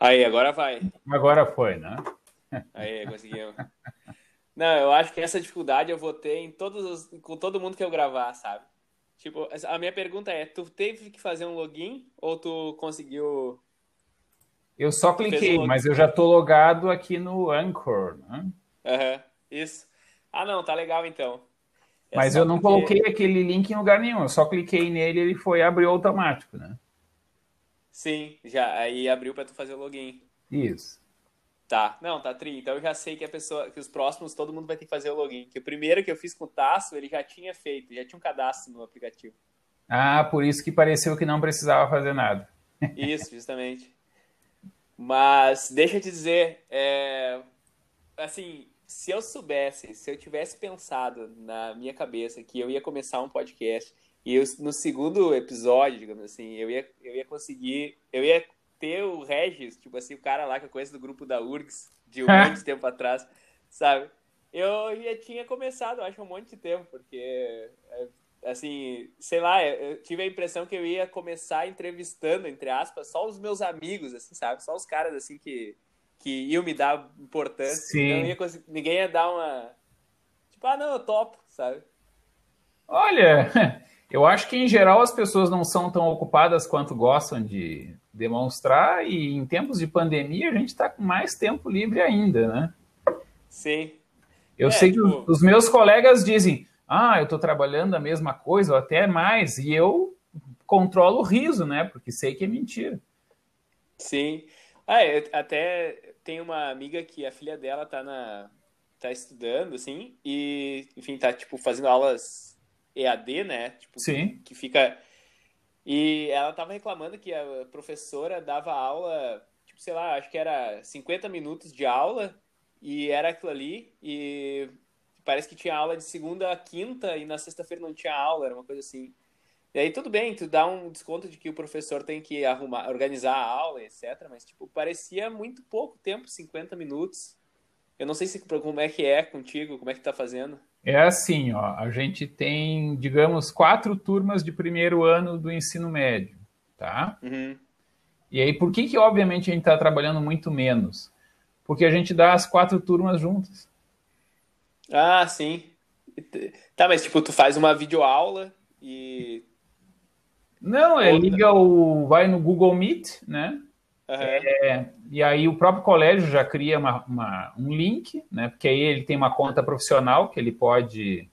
Aí, agora vai. Agora foi, né? Aí, conseguimos. Não, eu acho que essa dificuldade eu vou ter em todos os, com todo mundo que eu gravar, sabe? Tipo, a minha pergunta é, tu teve que fazer um login ou tu conseguiu... Eu só cliquei, um mas eu já tô logado aqui no Anchor, né? Aham, uhum, isso. Ah, não, tá legal então. É mas eu não porque... coloquei aquele link em lugar nenhum, eu só cliquei nele e ele foi abriu automático, né? Sim, já aí abriu para tu fazer o login. Isso. Tá, não, tá tri. Então eu já sei que a pessoa, que os próximos todo mundo vai ter que fazer o login. Que o primeiro que eu fiz com o Tasso, ele já tinha feito, já tinha um cadastro no aplicativo. Ah, por isso que pareceu que não precisava fazer nada. Isso, justamente. Mas deixa eu te dizer, é, assim, se eu soubesse, se eu tivesse pensado na minha cabeça que eu ia começar um podcast e eu, no segundo episódio, digamos assim, eu ia, eu ia conseguir, eu ia ter o Regis, tipo assim, o cara lá que eu conheço do grupo da URGS, de um monte de tempo atrás, sabe? Eu já tinha começado, acho, um monte de tempo, porque, é, assim, sei lá, eu tive a impressão que eu ia começar entrevistando, entre aspas, só os meus amigos, assim, sabe? Só os caras, assim, que que iam me dar importância. Sim. Ia ninguém ia dar uma. Tipo, ah, não, eu topo, sabe? Olha, eu acho que em geral as pessoas não são tão ocupadas quanto gostam de demonstrar, e em tempos de pandemia a gente está com mais tempo livre ainda, né? Sim. Eu é, sei tipo... que os meus colegas dizem, ah, eu estou trabalhando a mesma coisa, ou até mais, e eu controlo o riso, né? Porque sei que é mentira. Sim. Ah, eu até tem uma amiga que a filha dela tá na tá estudando assim e enfim tá tipo fazendo aulas EAD, né? Tipo, Sim. Que fica e ela tava reclamando que a professora dava aula, tipo, sei lá, acho que era 50 minutos de aula e era aquilo ali e parece que tinha aula de segunda a quinta e na sexta-feira não tinha aula, era uma coisa assim. E aí tudo bem, tu dá um desconto de que o professor tem que arrumar, organizar a aula, etc. Mas, tipo, parecia muito pouco tempo, 50 minutos. Eu não sei se como é que é contigo, como é que tá fazendo. É assim, ó, a gente tem, digamos, quatro turmas de primeiro ano do ensino médio, tá? Uhum. E aí, por que que, obviamente, a gente está trabalhando muito menos? Porque a gente dá as quatro turmas juntas. Ah, sim. Tá, mas, tipo, tu faz uma videoaula e não, é liga o. vai no Google Meet, né? Uhum. É, e aí o próprio colégio já cria uma, uma, um link, né? Porque aí ele tem uma conta profissional que ele pode.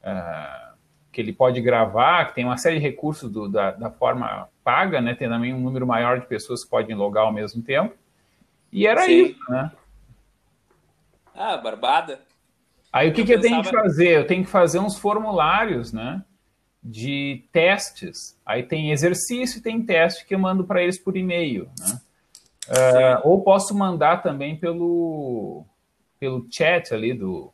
Uh, que ele pode gravar, que tem uma série de recursos do, da, da, forma paga, né? Tem também um número maior de pessoas que podem logar ao mesmo tempo. E era Sim. isso, né? Ah, barbada. Aí o que, eu que eu tenho que fazer? Eu tenho que fazer uns formulários, né? De testes. Aí tem exercício e tem teste que eu mando para eles por e-mail. Né? Uh, ou posso mandar também pelo, pelo chat ali do.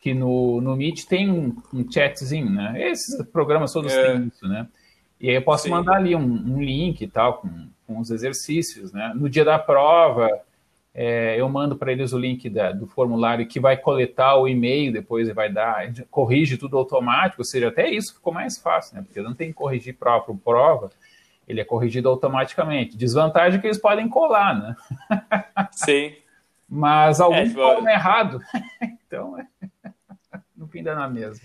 Que no, no Meet tem um, um chatzinho, né? Esses programas todos é. têm isso, né? E aí eu posso Sim. mandar ali um, um, link e tal, com, com os exercícios, né? No dia da prova, é, eu mando para eles o link da, do formulário que vai coletar o e-mail, depois vai dar, corrige tudo automático, ou seja, até isso ficou mais fácil, né? Porque não tem que corrigir próprio prova, ele é corrigido automaticamente. Desvantagem é que eles podem colar, né? Sim. Mas alguns é, tipo... colam errado. então, é... no fim dá na mesma.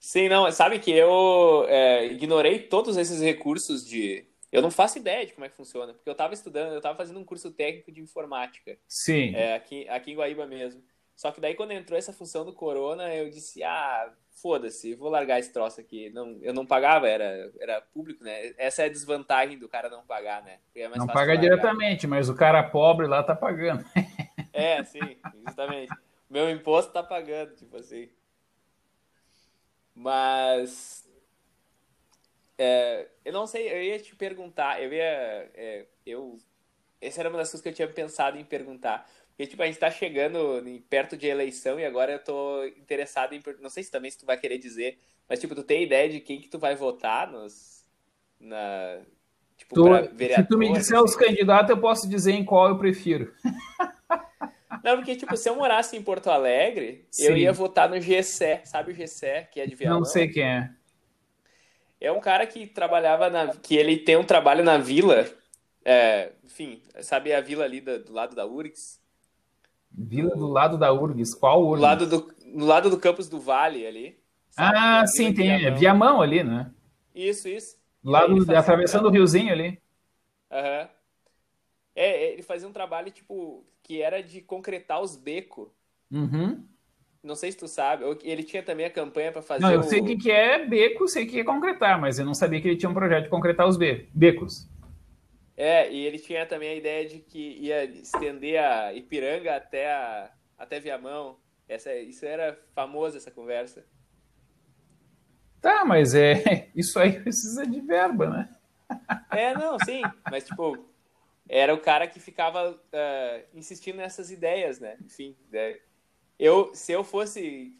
Sim, não, sabe que eu é, ignorei todos esses recursos de eu não faço ideia de como é que funciona, porque eu estava estudando, eu estava fazendo um curso técnico de informática. Sim. É, aqui, aqui em Guaíba mesmo. Só que daí quando entrou essa função do Corona, eu disse, ah, foda-se, vou largar esse troço aqui. Não, eu não pagava, era, era público, né? Essa é a desvantagem do cara não pagar, né? É não paga diretamente, mas o cara pobre lá tá pagando. É, sim, justamente. Meu imposto tá pagando, tipo assim. Mas é, eu não sei, eu ia te perguntar, eu ia. É, eu, essa era uma das coisas que eu tinha pensado em perguntar. Porque, tipo, a gente tá chegando perto de eleição e agora eu tô interessado em. Não sei se também se tu vai querer dizer, mas, tipo, tu tem ideia de quem que tu vai votar nos. Na, tipo, tu, se tu me disser assim? os candidatos, eu posso dizer em qual eu prefiro. Não, porque, tipo, se eu morasse em Porto Alegre, Sim. eu ia votar no GC, sabe o GC, que é de Viamão? Não sei quem é. É um cara que trabalhava na. que ele tem um trabalho na vila. É, enfim, sabe a vila ali do, do lado da URGS? Vila do lado da URGS, qual URGS? Do lado do, do lado do campus do Vale ali. Sabe? Ah, sim, tem Viamão. Viamão ali, né? Isso, isso. Lá do, atravessando um... o riozinho ali. Aham. Uhum. É, ele fazia um trabalho, tipo, que era de concretar os becos. Uhum. Não sei se tu sabe. Ele tinha também a campanha para fazer. Não, eu o... sei o que, que é beco, sei que é concretar, mas eu não sabia que ele tinha um projeto de concretar os becos. É, e ele tinha também a ideia de que ia estender a Ipiranga até, a, até Viamão. Essa, isso era famoso, essa conversa. Tá, mas é isso aí precisa de verba, né? É, não, sim. Mas, tipo, era o cara que ficava uh, insistindo nessas ideias, né? Enfim, né? Eu, se eu fosse,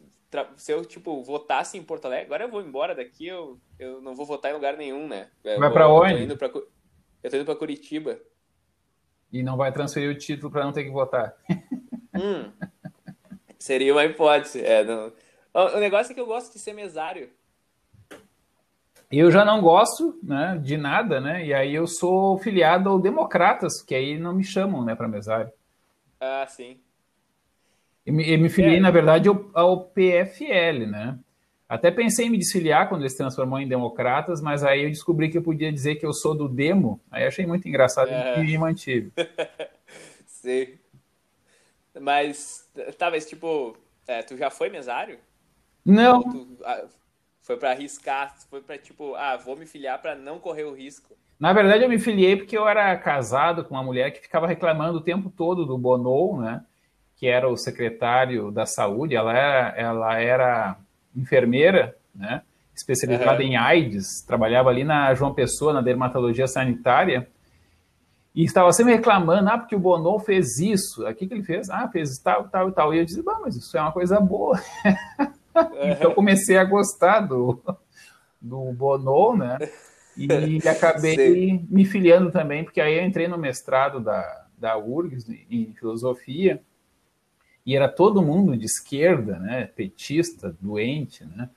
se eu, tipo, votasse em Porto Alegre, agora eu vou embora daqui, eu, eu não vou votar em lugar nenhum, né? Eu vai para onde? Eu tô, indo pra, eu tô indo pra Curitiba. E não vai transferir o título para não ter que votar. Hum, seria uma hipótese. É, não... O negócio é que eu gosto de ser mesário. Eu já não gosto né, de nada, né? E aí eu sou filiado ao Democratas, que aí não me chamam né, para mesário. Ah, sim. Eu me, eu me filiei, é. na verdade, ao, ao, PFL, né? Até pensei em me desfiliar quando ele se transformou em Democratas, mas aí eu descobri que eu podia dizer que eu sou do Demo. Aí achei muito engraçado é. e me mantive. sim. Mas, talvez, tipo, é, tu já foi mesário? Não. Tu, ah, foi para arriscar, foi para tipo, ah, vou me filiar para não correr o risco. Na verdade, eu me filiei porque eu era casado com uma mulher que ficava reclamando o tempo todo do Bonou, né? Que era o secretário da saúde. Ela era, ela era enfermeira, né? Especializada uhum. em AIDS, trabalhava ali na João Pessoa, na dermatologia sanitária. E estava sempre reclamando, ah, porque o Bonou fez isso. O que, que ele fez? Ah, fez tal, tal e tal. E eu disse, bom, mas isso é uma coisa boa. então comecei a gostar do, do Bono, né? E acabei Sim. me filiando também, porque aí eu entrei no mestrado da, da URGS em filosofia, e era todo mundo de esquerda, né? Petista, doente, né?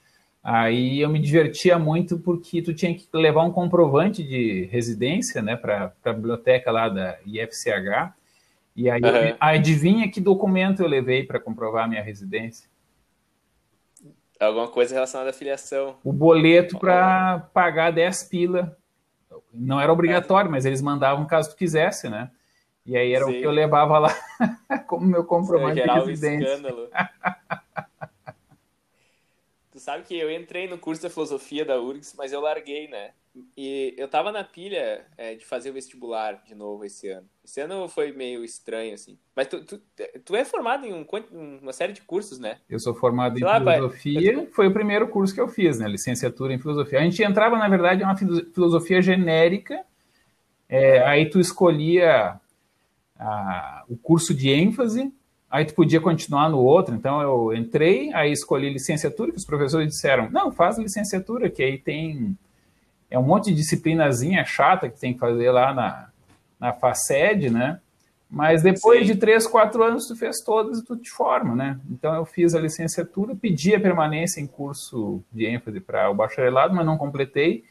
Aí eu me divertia muito porque tu tinha que levar um comprovante de residência, né, para a biblioteca lá da IFCH. E aí, uhum. adivinha que documento eu levei para comprovar a minha residência? Alguma coisa relacionada à filiação. O boleto para pagar 10 pila. Não era obrigatório, mas eles mandavam caso tu quisesse, né? E aí era Sim. o que eu levava lá como meu comprovante de residência. Um escândalo. tu sabe que eu entrei no curso da filosofia da URGS, mas eu larguei, né? E eu tava na pilha é, de fazer o vestibular de novo esse ano. Esse ano foi meio estranho, assim. Mas tu, tu, tu é formado em um, uma série de cursos, né? Eu sou formado Sei em lá, filosofia. Pai, Foi o primeiro curso que eu fiz, né? Licenciatura em filosofia. A gente entrava, na verdade, em uma filosofia genérica. É, aí tu escolhia a, o curso de ênfase, aí tu podia continuar no outro. Então eu entrei, aí escolhi licenciatura, que os professores disseram, não, faz licenciatura, que aí tem é um monte de disciplinazinha chata que tem que fazer lá na, na FACED, né? Mas depois Sim. de três, quatro anos, tu fez todas e tu te forma, né? Então eu fiz a licenciatura, pedi a permanência em curso de ênfase para o bacharelado, mas não completei.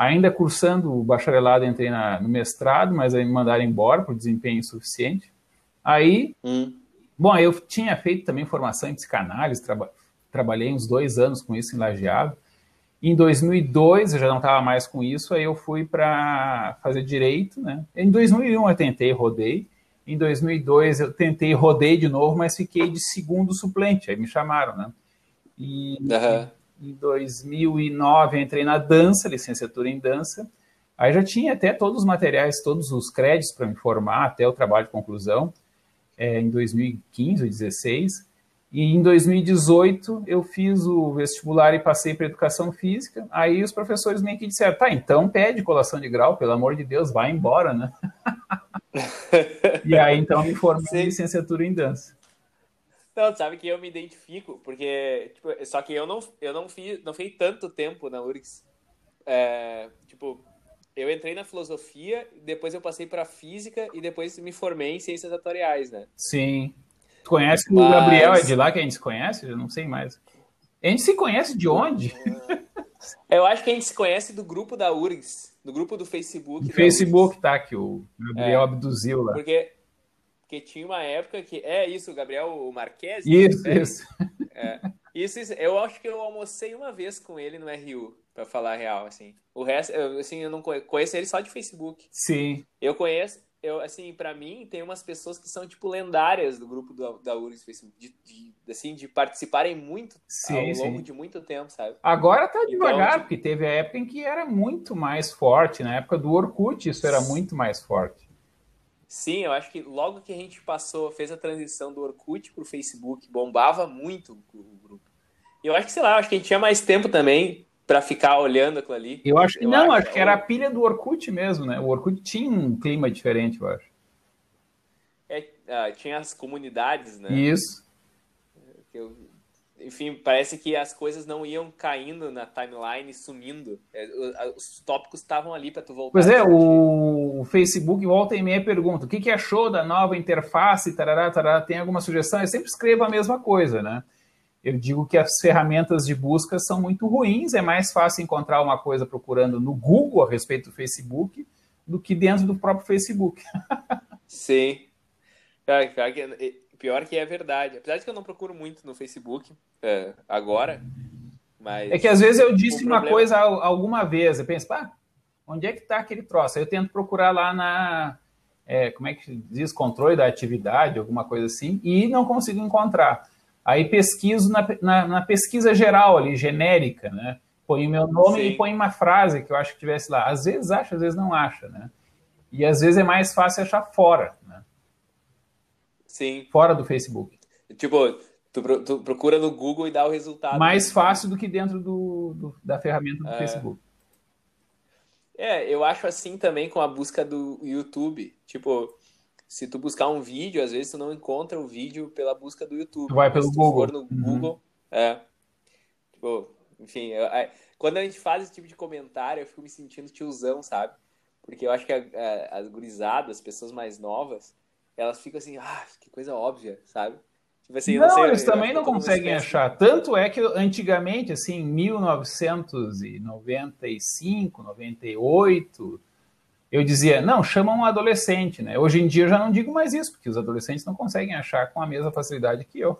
Ainda cursando o bacharelado, entrei na, no mestrado, mas aí me mandaram embora por desempenho insuficiente. Aí, hum. bom, eu tinha feito também formação em psicanálise, traba, trabalhei uns dois anos com isso em Lajeado. Em 2002, eu já não estava mais com isso, aí eu fui para fazer direito, né? Em 2001 eu tentei, rodei. Em 2002 eu tentei, rodei de novo, mas fiquei de segundo suplente, aí me chamaram, né? E uhum. Em 2009 entrei na dança, licenciatura em dança. Aí já tinha até todos os materiais, todos os créditos para me formar, até o trabalho de conclusão, é, em 2015 ou 2016. E em 2018 eu fiz o vestibular e passei para educação física. Aí os professores meio que disseram: tá, então pede colação de grau, pelo amor de Deus, vai embora, né? e aí então me formei em licenciatura em dança. Não, sabe que eu me identifico, porque, tipo, só que eu não, eu não fiz, não fiz tanto tempo na URGS. É, tipo, eu entrei na filosofia, depois eu passei para física e depois me formei em ciências atuariais, né? Sim. Tu conhece Mas... o Gabriel? É de lá que a gente se conhece? Eu não sei mais. A gente se conhece de onde? Eu acho que a gente se conhece do grupo da URGS. no grupo do Facebook. No Facebook URGS. tá, que o Gabriel é, abduziu lá. Porque, porque tinha uma época que. É isso, o Gabriel Marques. Isso, isso. É, isso, isso. Eu acho que eu almocei uma vez com ele no RU, para falar a real, assim. O resto, eu, assim, eu não conheço, conheço ele só de Facebook. Sim. Eu conheço, eu, assim, para mim, tem umas pessoas que são, tipo, lendárias do grupo do, da URGS Facebook, de, de, assim, de participarem muito sim, ao longo sim. de muito tempo, sabe? Agora tá então, devagar, então, porque teve a época em que era muito mais forte, na época do Orkut isso era muito mais forte. Sim, eu acho que logo que a gente passou, fez a transição do Orkut pro Facebook, bombava muito o grupo. E eu acho que, sei lá, acho que a gente tinha mais tempo também para ficar olhando aquilo ali. Eu acho que não, acho, acho que era a pilha do Orkut mesmo, né? O Orkut tinha um clima diferente, eu acho. É, ah, tinha as comunidades, né? Isso. Eu, enfim, parece que as coisas não iam caindo na timeline, sumindo. É, os tópicos estavam ali para tu voltar. Pois é, o Facebook volta e meia pergunta: o que, que achou da nova interface? Tarará, tarará, tem alguma sugestão? Eu sempre escrevo a mesma coisa, né? eu digo que as ferramentas de busca são muito ruins, é mais fácil encontrar uma coisa procurando no Google a respeito do Facebook do que dentro do próprio Facebook. Sim. Pior que, pior que é verdade. Apesar de que eu não procuro muito no Facebook é, agora, mas... É que às vezes eu disse uma problema... coisa alguma vez, eu penso, pá, onde é que está aquele troço? Aí eu tento procurar lá na... É, como é que diz? Controle da atividade, alguma coisa assim, e não consigo encontrar. Aí pesquiso na, na, na, pesquisa geral ali, genérica, né? Põe o meu nome Sim. e põe uma frase que eu acho que tivesse lá. Às vezes acha, às vezes não acha, né? E às vezes é mais fácil achar fora? Sim. Fora do Facebook. Tipo, tu, tu procura no Google e dá o resultado. Mais fácil do que dentro do, do da ferramenta do é. Facebook. É, eu acho assim também com a busca do YouTube. Tipo, se tu buscar um vídeo, às vezes tu não encontra o vídeo pela busca do YouTube. Tu vai pelo se tu Google. For no uhum. Google, é. Tipo, enfim, eu, é, quando a gente faz esse tipo de comentário, eu fico me sentindo tiozão, sabe? Porque eu acho que a, a, as gurizadas, as pessoas mais novas, elas ficam assim, ah, que coisa óbvia, sabe? Tipo assim, não, não sei, eles também não conseguem achar. Tanto é que antigamente, assim, em 1995, 98 eu dizia, não, chama um adolescente, né? Hoje em dia eu já não digo mais isso, porque os adolescentes não conseguem achar com a mesma facilidade que eu.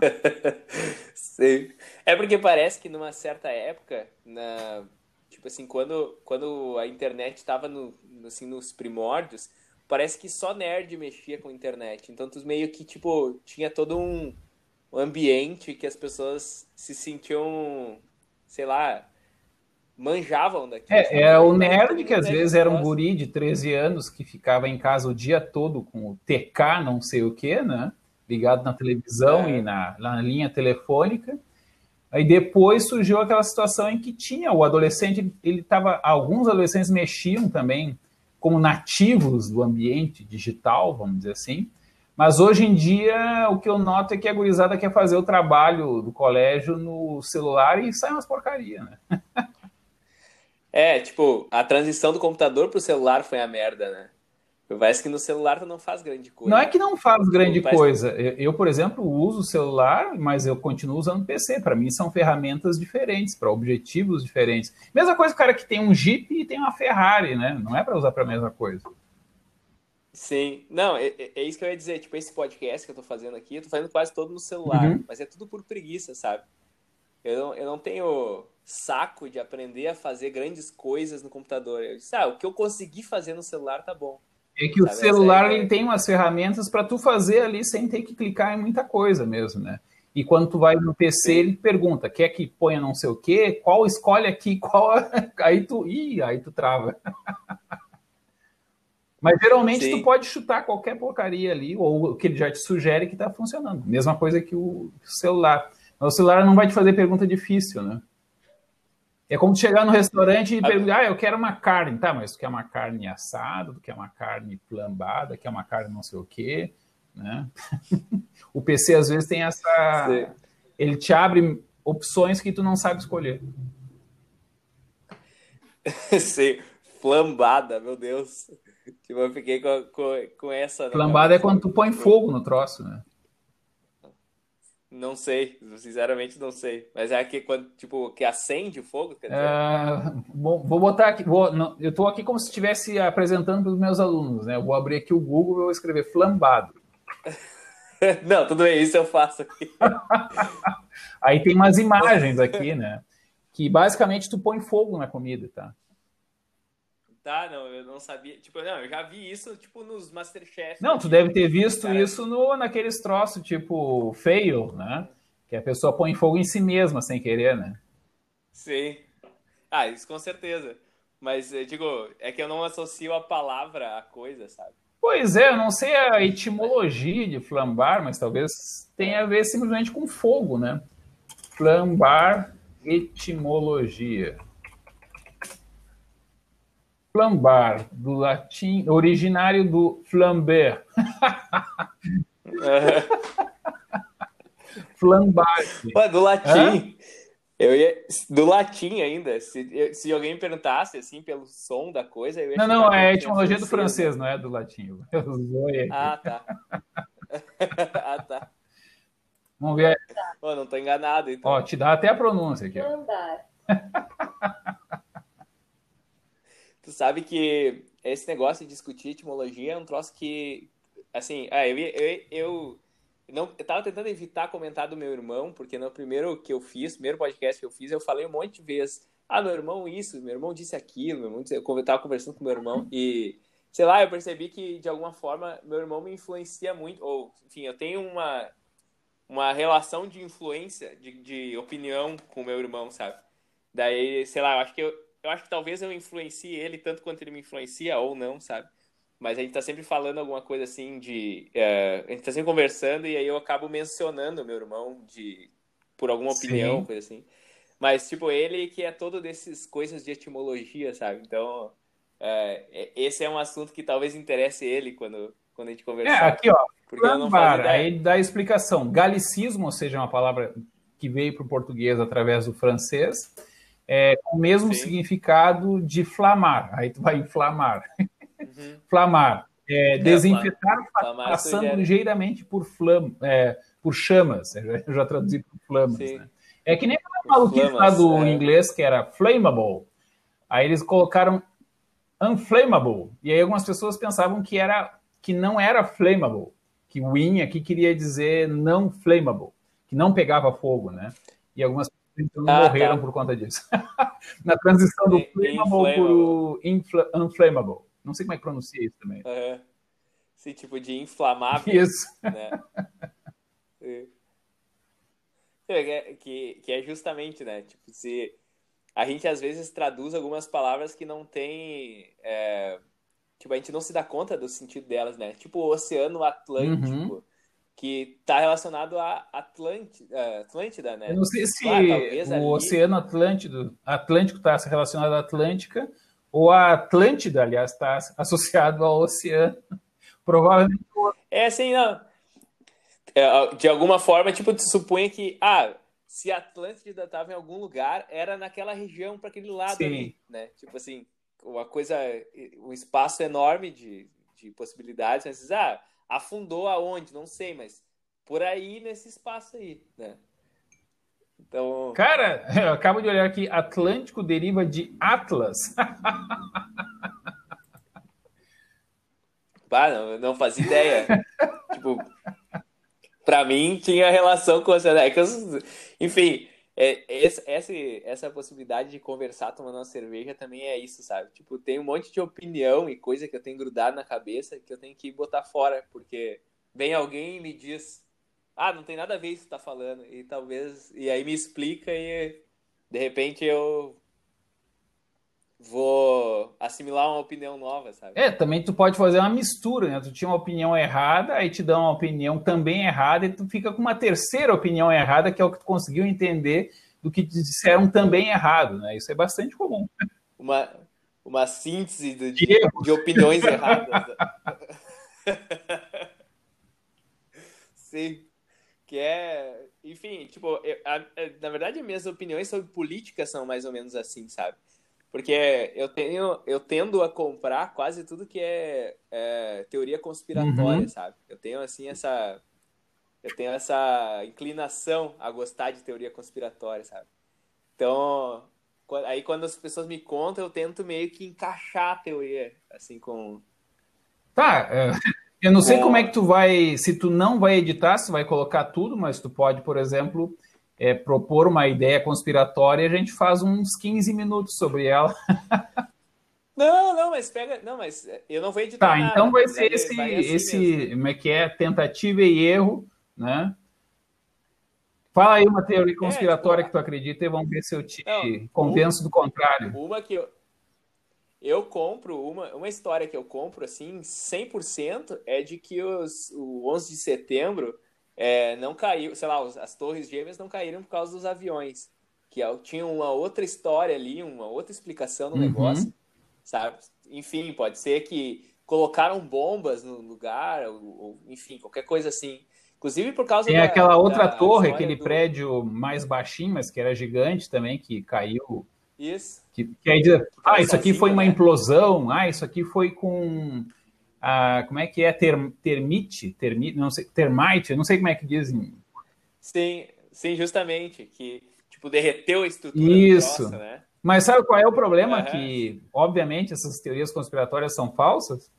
Sim. É porque parece que numa certa época, na, tipo assim, quando, quando a internet estava no, assim, nos primórdios, parece que só nerd mexia com a internet. Então tu meio que, tipo, tinha todo um ambiente que as pessoas se sentiam, sei lá, manjavam daqui. É, é o nerd que às vezes era um guri de 13 anos que ficava em casa o dia todo com o TK não sei o que, né? Ligado na televisão é. e na, na linha telefônica. Aí depois surgiu aquela situação em que tinha o adolescente, ele estava. Alguns adolescentes mexiam também como nativos do ambiente digital, vamos dizer assim. Mas hoje em dia o que eu noto é que a gurizada quer fazer o trabalho do colégio no celular e sai umas porcaria, né? É, tipo, a transição do computador pro celular foi a merda, né? Parece que no celular tu não faz grande coisa. Não é que não faz grande coisa. Eu, eu, por exemplo, uso o celular, mas eu continuo usando o PC. Para mim são ferramentas diferentes, para objetivos diferentes. Mesma coisa o cara que tem um Jeep e tem uma Ferrari, né? Não é para usar para a mesma coisa. Sim, não, é, é, é, isso que eu ia dizer. Tipo, esse podcast que eu tô fazendo aqui, eu tô fazendo quase todo no celular, uhum. mas é tudo por preguiça, sabe? Eu não, eu não tenho saco de aprender a fazer grandes coisas no computador. Eu disse, ah, o que eu consegui fazer no celular tá bom. É que Sabe? o celular é... ele tem umas ferramentas para tu fazer ali sem ter que clicar em muita coisa mesmo, né? E quando tu vai no PC, ele pergunta, quer que ponha não sei o quê? Qual escolhe aqui? Qual aí tu, ih, aí tu trava. Mas geralmente Sim. tu pode chutar qualquer porcaria ali, ou o que ele já te sugere que está funcionando. Mesma coisa que o celular. Mas o celular não vai te fazer pergunta difícil, né? É como chegar no restaurante e perguntar, ah, eu quero uma carne. Tá, mas tu quer uma carne assada, tu quer uma carne flambada, quer uma carne não sei o quê, né? o PC às vezes tem essa... Sim. Ele te abre opções que tu não sabe escolher. Sim, flambada, meu Deus. Tipo, eu fiquei com, com, com essa... Né? Flambada é quando tu põe fogo no troço, né? Não sei, sinceramente não sei. Mas é que quando, tipo, que acende o fogo, quer dizer? Uh, vou, vou, botar aqui, vou, não, eu estou aqui como se estivesse apresentando para os meus alunos, né? Eu vou abrir aqui o Google e vou escrever flambado. não, tudo bem, isso eu faço aqui. Aí tem umas imagens aqui, né? Que basicamente tu põe fogo na comida, tá? Tá, não, eu não sabia. Tipo, não, eu já vi isso, tipo, nos Masterchef. Não, tu deve ter visto cara... isso no, naqueles troços, tipo, fail, né? Que a pessoa põe fogo em si mesma sem querer, né? Sim. Ah, isso com certeza. Mas, eu digo, é que eu não associo a palavra à coisa, sabe? Pois é, eu não sei a etimologia de flambar, mas talvez tenha a ver simplesmente com fogo, né? Flambar, etimologia. Flambar, do latim, originário do flamber. Flambar. do latim. Eu ia, do latim ainda. Se, se alguém perguntasse assim pelo som da coisa, eu ia Não, não, é a etimologia do francês, não é do latim. Ah, tá. ah, tá. Vamos ver. Pô, não tô enganado, então. Ó, te dá até a pronúncia aqui. Flambar. Tu sabe que esse negócio de discutir etimologia é um troço que, assim, ah, eu, eu, eu, não, eu tava tentando evitar comentar do meu irmão, porque no primeiro que eu fiz, primeiro podcast que eu fiz, eu falei um monte de vezes, ah, meu irmão isso, meu irmão disse aquilo, meu irmão disse, eu tava conversando com meu irmão e, sei lá, eu percebi que, de alguma forma, meu irmão me influencia muito, ou, enfim, eu tenho uma, uma relação de influência, de, de opinião com meu irmão, sabe? Daí, sei lá, eu acho que eu, eu acho que talvez eu influencie ele tanto quanto ele me influencia ou não, sabe? Mas a gente tá sempre falando alguma coisa assim de. Uh, a gente tá sempre conversando e aí eu acabo mencionando meu irmão de por alguma opinião, Sim. coisa assim. Mas, tipo, ele que é todo desses coisas de etimologia, sabe? Então, uh, esse é um assunto que talvez interesse ele quando, quando a gente conversar. É, aqui, ó. Porque não aí dá a explicação. Galicismo, ou seja, uma palavra que veio para o português através do francês é, com o mesmo Sim. significado de flamar. Aí tu vai inflamar. Uhum. Flamar. É, desinfetar flamar passando ligeiramente por, flam, é, por chamas. Eu já, traduzi por flamas. Né? É que nem o maluquinho lá do é. inglês que era flammable. Aí eles colocaram unflammable. E aí algumas pessoas pensavam que, era, que não era flammable. Que o in aqui queria dizer não flammable. Que não pegava fogo, né? E algumas então ah, morreram tá. por conta disso. Na transição do flammable para o inflammable. Não sei como é que pronuncia isso também. Uhum. Sim, tipo de inflamável. Isso. Né? É, que, que é justamente, né? Tipo, se a gente às vezes traduz algumas palavras que não tem. É, tipo, a gente não se dá conta do sentido delas, né? Tipo, o Oceano Atlântico. Uhum que está relacionado a Atlântida, Atlântida, né? Eu não sei se o ali... Oceano Atlântico, Atlântico está relacionado à Atlântica ou a Atlântida, aliás, está associado ao oceano. Provavelmente. É assim, não. É, de alguma forma, tipo, tu supunha que, ah, se a Atlântida estava em algum lugar, era naquela região, para aquele lado Sim. ali, né? Tipo assim, uma coisa, um espaço enorme de, de possibilidades, mas, ah, Afundou aonde? Não sei, mas por aí nesse espaço aí, né? Então... Cara, eu acabo de olhar aqui, Atlântico deriva de Atlas. Bah, não, não fazia ideia. tipo, pra mim tinha relação com as é Enfim, é, essa, essa, possibilidade de conversar tomando uma cerveja também é isso, sabe? Tipo, tem um monte de opinião e coisa que eu tenho grudado na cabeça que eu tenho que botar fora, porque vem alguém e me diz, ah, não tem nada a ver isso que tá falando, e talvez, e aí me explica e de repente eu vou assimilar uma opinião nova, sabe? É, também tu pode fazer uma mistura, né? Tu tinha uma opinião errada, aí te dá uma opinião também errada, e tu fica com uma terceira opinião errada, que é o que tu conseguiu entender do que te disseram também errado, né? Isso é bastante comum. Uma, uma síntese de, de, de opiniões erradas. Sim. Que é, enfim, tipo, eu, a, a, na verdade, minhas opiniões sobre política são mais ou menos assim, sabe? Porque eu tenho, eu tendo a comprar quase tudo que é, é teoria conspiratória, uhum. sabe? Eu tenho assim essa Eu tenho essa inclinação a gostar de teoria conspiratória, sabe? Então, aí quando as pessoas me contam, eu tento meio que encaixar a teoria, assim, com. Tá, é, eu não sei como é que tu vai. Se tu não vai editar, se vai colocar tudo, mas tu pode, por exemplo, é, propor uma ideia conspiratória e a gente faz uns 15 minutos sobre ela. Não, não, mas pega. Não, mas eu não vou editar. Tá, nada, então vai ser esse, vai assim esse como é que é? Tentativa e erro, né? Fala aí uma teoria é, conspiratória é, tipo, que tu acredita e vamos ver se eu te não, convenço uma, do contrário. Uma que eu, eu compro, uma, uma história que eu compro, assim, 100% é de que os, o 11 de setembro é, não caiu, sei lá, as torres gêmeas não caíram por causa dos aviões. Que é, tinha uma outra história ali, uma outra explicação no uhum. negócio sabe? Enfim, pode ser que colocaram bombas no lugar, ou, ou enfim, qualquer coisa assim. Inclusive por causa Tem da, aquela outra torre, aquele do... prédio mais baixinho, mas que era gigante também, que caiu. Isso. Que, que aí diz, ah, isso aqui foi uma né? implosão, ah, isso aqui foi com. Como é que é? Ter, termite? Termite, não sei, termite, não sei como é que dizem. Sim, sim, justamente. Que tipo, derreteu a estrutura Isso. né? Mas sabe qual é o problema? Uhum. Que, obviamente, essas teorias conspiratórias são falsas.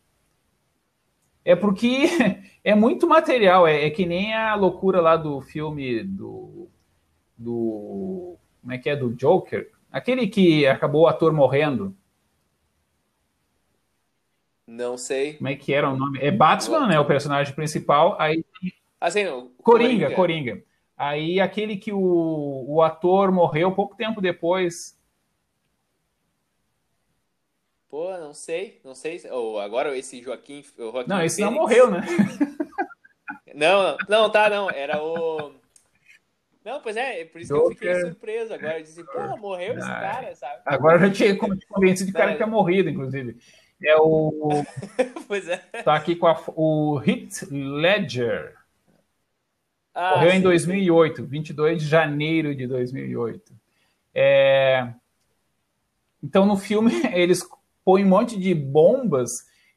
É porque é muito material. É, é, que nem a loucura lá do filme do, do. Como é que é? Do Joker. Aquele que acabou o ator morrendo. Não sei. Como é que era o nome? É Batman, né? O personagem principal. Aí. Assim, Coringa, Coringa, Coringa. Aí aquele que o, o ator morreu pouco tempo depois. Pô, não sei, não sei. Ou oh, agora esse Joaquim. Joaquim não, esse Fênix. não morreu, né? não, não, tá, não. Era o. Não, pois é, é por isso que eu fiquei surpreso. Agora eu disse, pô, morreu esse ah, cara, sabe? Agora eu já tinha convencido de cara que tinha morrido, inclusive. É o. pois é. Tá aqui com a, o Hit Ledger. Ah, Morreu sim, em 2008, sim. 22 de janeiro de 2008. É... Então, no filme, eles põe um monte de bombas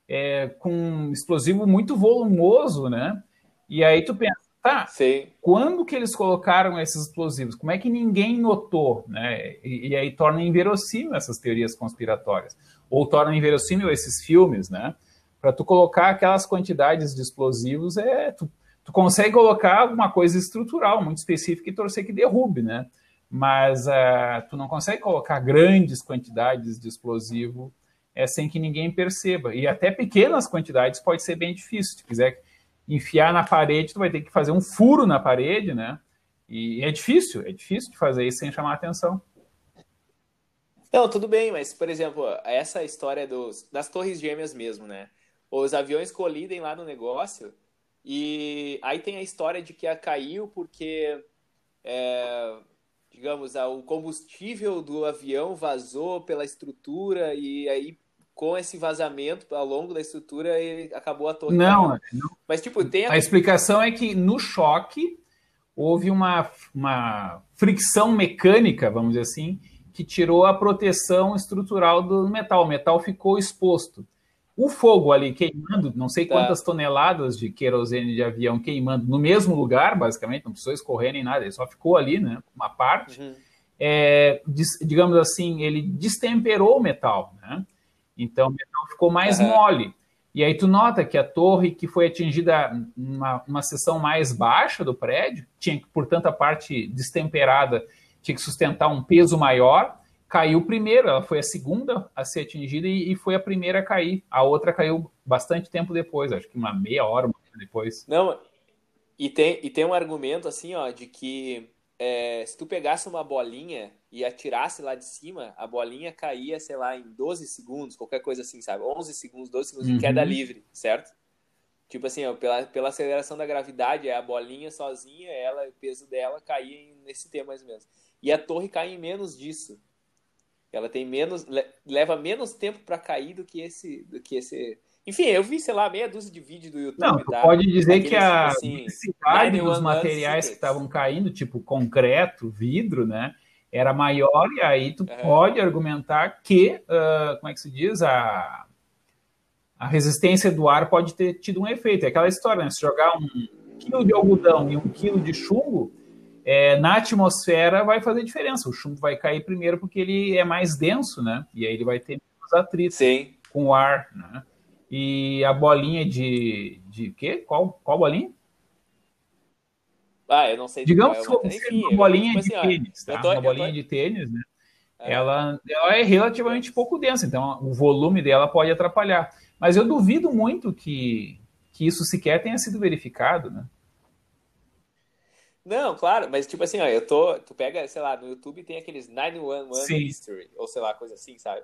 é, com explosivo muito volumoso, né? E aí tu pensa, tá, Sim. quando que eles colocaram esses explosivos? Como é que ninguém notou, né? E, e aí torna inverossímil essas teorias conspiratórias. Ou torna inverossímil esses filmes, né? Para tu colocar aquelas quantidades de explosivos, é tu, tu consegue colocar alguma coisa estrutural muito específica e torcer que derrube, né? Mas uh, tu não consegue colocar grandes quantidades de explosivo é, sem que ninguém perceba. E até pequenas quantidades pode ser bem difícil. Se quiser enfiar na parede, tu vai ter que fazer um furo na parede, né? E é difícil, é difícil de fazer isso sem chamar atenção. Não, tudo bem, mas, por exemplo, essa história dos, das torres gêmeas mesmo, né? Os aviões colidem lá no negócio e aí tem a história de que a caiu porque, é, digamos, o combustível do avião vazou pela estrutura e aí com esse vazamento ao longo da estrutura acabou a torre. Não, não. mas tipo tem a... a... explicação é que no choque houve uma, uma fricção mecânica, vamos dizer assim, que tirou a proteção estrutural do metal. O metal ficou exposto. O fogo ali queimando, não sei tá. quantas tá. toneladas de querosene de avião queimando no mesmo lugar, basicamente, não precisou escorrer nem nada, ele só ficou ali, né? Uma parte. Uhum. É, digamos assim, ele destemperou o metal, né? Então o metal ficou mais uhum. mole. E aí tu nota que a torre que foi atingida numa uma seção mais baixa do prédio, tinha que, portanto, a parte destemperada tinha que sustentar um peso maior, caiu primeiro, ela foi a segunda a ser atingida e, e, foi a primeira a cair. A outra caiu bastante tempo depois, acho que uma meia hora depois. Não, e tem, e tem um argumento assim, ó, de que é, se tu pegasse uma bolinha e atirasse lá de cima, a bolinha caía, sei lá, em 12 segundos, qualquer coisa assim, sabe? 11 segundos, 12 segundos uhum. de queda livre, certo? Tipo assim, ó, pela, pela aceleração da gravidade, a bolinha sozinha, ela, o peso dela caía nesse tempo mais ou menos. E a torre cai em menos disso. Ela tem menos, leva menos tempo para cair do que esse, do que esse enfim, eu vi, sei lá, meia dúzia de vídeos do YouTube. Não, tá? pode dizer que a assim, dos materiais que estavam caindo, tipo concreto, vidro, né, era maior, e aí tu uhum. pode argumentar que, uh, como é que se diz, a, a resistência do ar pode ter tido um efeito. É aquela história, né? Se jogar um, quilo de algodão e um quilo de chumbo, é, na atmosfera vai fazer diferença. O chumbo vai cair primeiro porque ele é mais denso, né? E aí ele vai ter menos atrito Sim. com o ar, né? E a bolinha de, de quê? Qual, qual bolinha? Ah, eu não sei. Digamos que é, enfim, uma bolinha tipo de assim, tênis, tá? Tô, uma bolinha tô... de tênis, né? É. Ela, ela é relativamente pouco densa, então o volume dela pode atrapalhar. Mas eu duvido muito que, que isso sequer tenha sido verificado, né? Não, claro, mas tipo assim, ó, eu tô. Tu pega, sei lá, no YouTube tem aqueles 911 Sim. History, ou sei lá, coisa assim, sabe?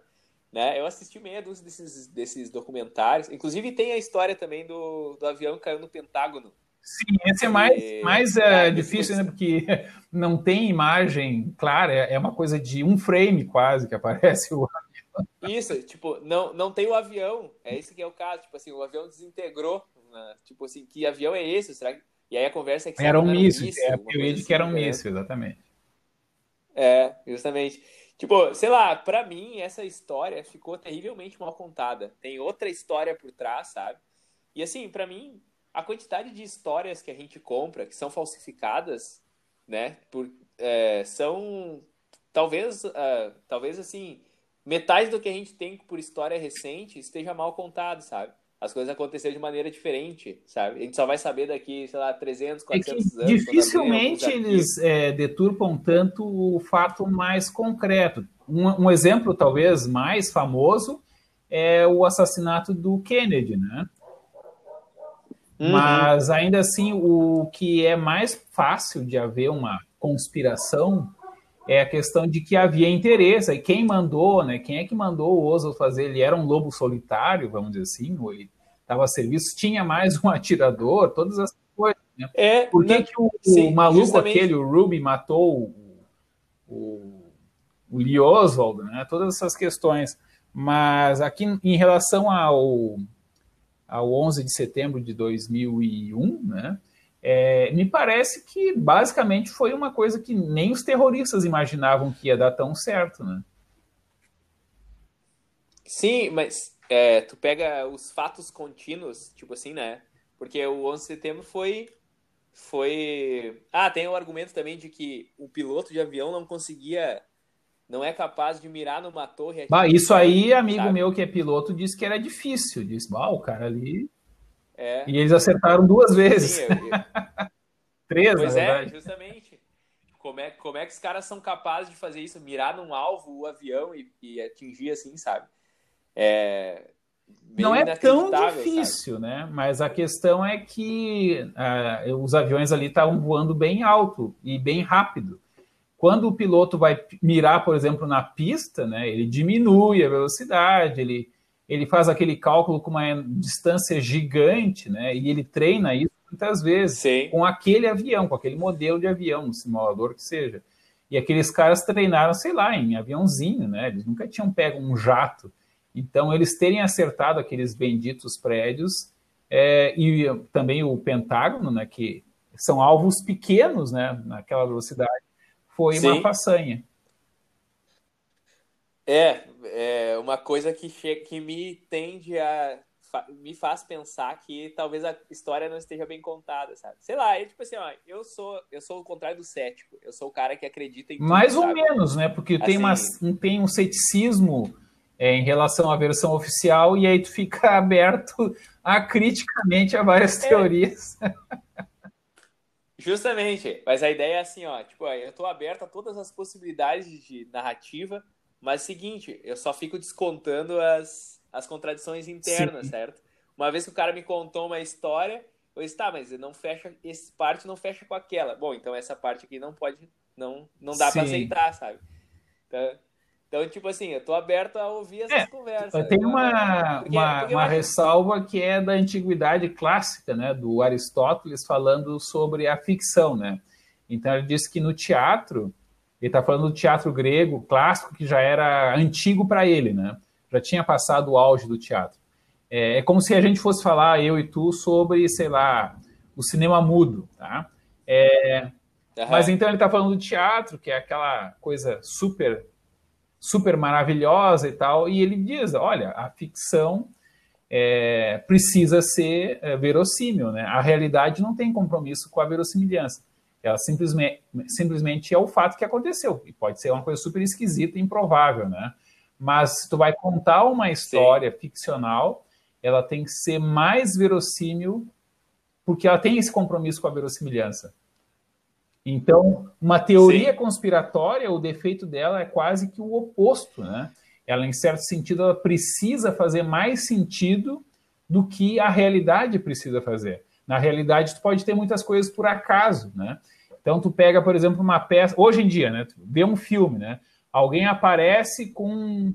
Né? Eu assisti meia dúzia desses, desses documentários. Inclusive tem a história também do, do avião caiu no Pentágono. Sim, esse é mais, e... mais é, difícil, né? Porque não tem imagem clara, é, é uma coisa de um frame quase que aparece o avião. Isso, tipo, não, não tem o avião. É esse que é o caso. Tipo assim, o avião desintegrou. Né? Tipo assim, que avião é esse? Será que e aí a conversa é que... Era um míssil, é a teoria de que era um assim, míssil, exatamente. É, justamente. Tipo, sei lá, para mim essa história ficou terrivelmente mal contada. Tem outra história por trás, sabe? E assim, para mim, a quantidade de histórias que a gente compra que são falsificadas, né? Por, é, são talvez, uh, talvez assim, metade do que a gente tem por história recente esteja mal contado, sabe? As coisas aconteceram de maneira diferente, sabe? A gente só vai saber daqui, sei lá, 300, 400 é anos. Dificilmente eles é, deturpam tanto o fato mais concreto. Um, um, exemplo, talvez, mais famoso é o assassinato do Kennedy, né? Uhum. Mas, ainda assim, o que é mais fácil de haver uma conspiração é a questão de que havia interesse, e quem mandou, né? Quem é que mandou o Oswald fazer? Ele era um lobo solitário, vamos dizer assim, ou ele estava a serviço, tinha mais um atirador, todas essas coisas. Né? É, Por que, que o, sim, o maluco justamente... aquele, o Ruby, matou o, o, o Lee Oswald, né? Todas essas questões. Mas aqui, em relação ao, ao 11 de setembro de 2001, né? É, me parece que basicamente foi uma coisa que nem os terroristas imaginavam que ia dar tão certo, né? Sim, mas é, tu pega os fatos contínuos, tipo assim, né? Porque o 11 de setembro foi foi ah tem o argumento também de que o piloto de avião não conseguia não é capaz de mirar numa torre bah, isso aí amigo sabe? meu que é piloto disse que era difícil disse bah, o cara ali é. E eles acertaram duas vezes. Sim, eu, eu... Três, pois é, justamente. Como é, como é que os caras são capazes de fazer isso? Mirar num alvo o avião e, e atingir assim, sabe? É, não é tão difícil, sabe? né? Mas a questão é que uh, os aviões ali estavam voando bem alto e bem rápido. Quando o piloto vai mirar, por exemplo, na pista, né, ele diminui a velocidade, ele ele faz aquele cálculo com uma distância gigante, né? E ele treina isso muitas vezes Sim. com aquele avião, com aquele modelo de avião, no simulador que seja. E aqueles caras treinaram, sei lá, em aviãozinho, né? Eles nunca tinham pego um jato. Então, eles terem acertado aqueles benditos prédios é, e também o Pentágono, né? Que são alvos pequenos, né? Naquela velocidade, foi Sim. uma façanha. É, é uma coisa que, que me tende a. me faz pensar que talvez a história não esteja bem contada, sabe? Sei lá, é tipo assim, ó, eu sou, eu sou o contrário do cético. Eu sou o cara que acredita em tudo, Mais ou menos, né? Porque assim, tem, uma, tem um ceticismo é, em relação à versão oficial e aí tu fica aberto a criticamente a várias é. teorias. Justamente, mas a ideia é assim, ó, tipo, eu tô aberto a todas as possibilidades de narrativa, mas seguinte, eu só fico descontando as, as contradições internas, Sim. certo? Uma vez que o cara me contou uma história, eu disse, tá, mas não fecha, essa parte não fecha com aquela. Bom, então essa parte aqui não pode, não, não dá para aceitar, sabe? Então, então, tipo assim, eu tô aberto a ouvir essas é, conversas. Tem uma, porque, uma, porque uma acho... ressalva que é da antiguidade clássica, né? Do Aristóteles falando sobre a ficção, né? Então ele disse que no teatro ele está falando do teatro grego clássico, que já era antigo para ele, né? Já tinha passado o auge do teatro. É, é, como se a gente fosse falar, eu e tu, sobre, sei lá, o cinema mudo, tá? É, uhum. Mas então ele está falando do teatro, que é aquela coisa super, super maravilhosa e tal, e ele diz, olha, a ficção é, precisa ser é, verossímil, né? A realidade não tem compromisso com a verossimilhança. Ela simplesmente, simplesmente é o fato que aconteceu. E pode ser uma coisa super esquisita e improvável, né? Mas se tu vai contar uma história Sim. ficcional, ela tem que ser mais verossímil, porque ela tem esse compromisso com a verossimilhança. Então, uma teoria Sim. conspiratória, o defeito dela é quase que o oposto, né? Ela, em certo sentido, ela precisa fazer mais sentido do que a realidade precisa fazer. Na realidade, tu pode ter muitas coisas por acaso, né? Então, tu pega, por exemplo, uma peça... Hoje em dia, né? Tu vê um filme, né? Alguém aparece com...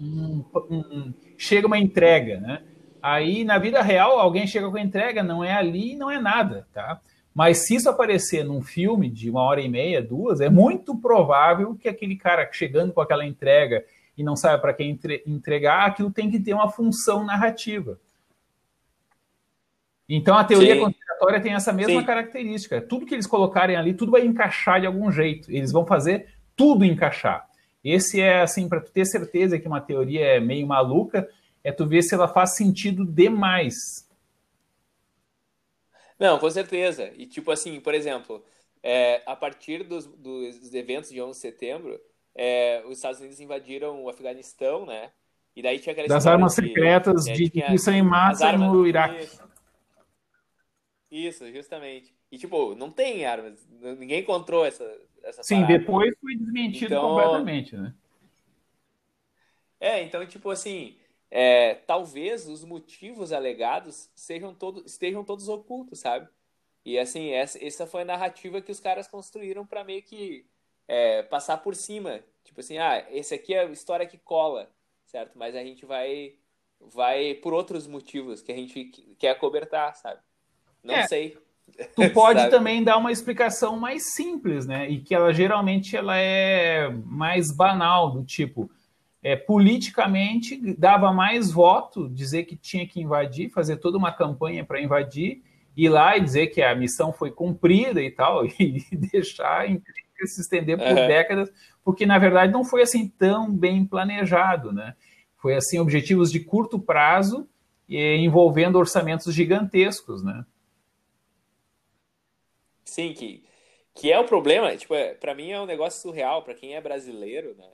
Um, um, chega uma entrega, né? Aí, na vida real, alguém chega com a entrega, não é ali, não é nada, tá? Mas se isso aparecer num filme de uma hora e meia, duas, é muito provável que aquele cara chegando com aquela entrega e não sabe para quem entre, entregar, aquilo tem que ter uma função narrativa. Então a teoria Sim. conspiratória tem essa mesma Sim. característica. Tudo que eles colocarem ali, tudo vai encaixar de algum jeito. Eles vão fazer tudo encaixar. Esse é assim, para tu ter certeza que uma teoria é meio maluca, é tu ver se ela faz sentido demais. Não, com certeza. E tipo assim, por exemplo, é, a partir dos, dos eventos de 11 de setembro, é, os Estados Unidos invadiram o Afeganistão, né? E daí tinha aquelas Das armas de, secretas é, de isso em massa no Iraque. Isso, justamente. E tipo, não tem armas, ninguém encontrou essa, essa Sim, parada. depois foi desmentido então... completamente, né? É, então, tipo assim, é, talvez os motivos alegados sejam todo, estejam todos ocultos, sabe? E assim, essa, essa foi a narrativa que os caras construíram para meio que é, passar por cima. Tipo assim, ah, esse aqui é a história que cola, certo? Mas a gente vai vai por outros motivos que a gente quer cobertar, sabe? Não é, sei. Tu pode também dar uma explicação mais simples, né? E que ela geralmente ela é mais banal, do tipo, é, politicamente dava mais voto dizer que tinha que invadir, fazer toda uma campanha para invadir, ir lá e dizer que a missão foi cumprida e tal, e deixar se estender por uhum. décadas, porque na verdade não foi assim tão bem planejado, né? Foi assim objetivos de curto prazo envolvendo orçamentos gigantescos, né? Sim, que, que é o problema, tipo, é, para mim é um negócio surreal, para quem é brasileiro, né?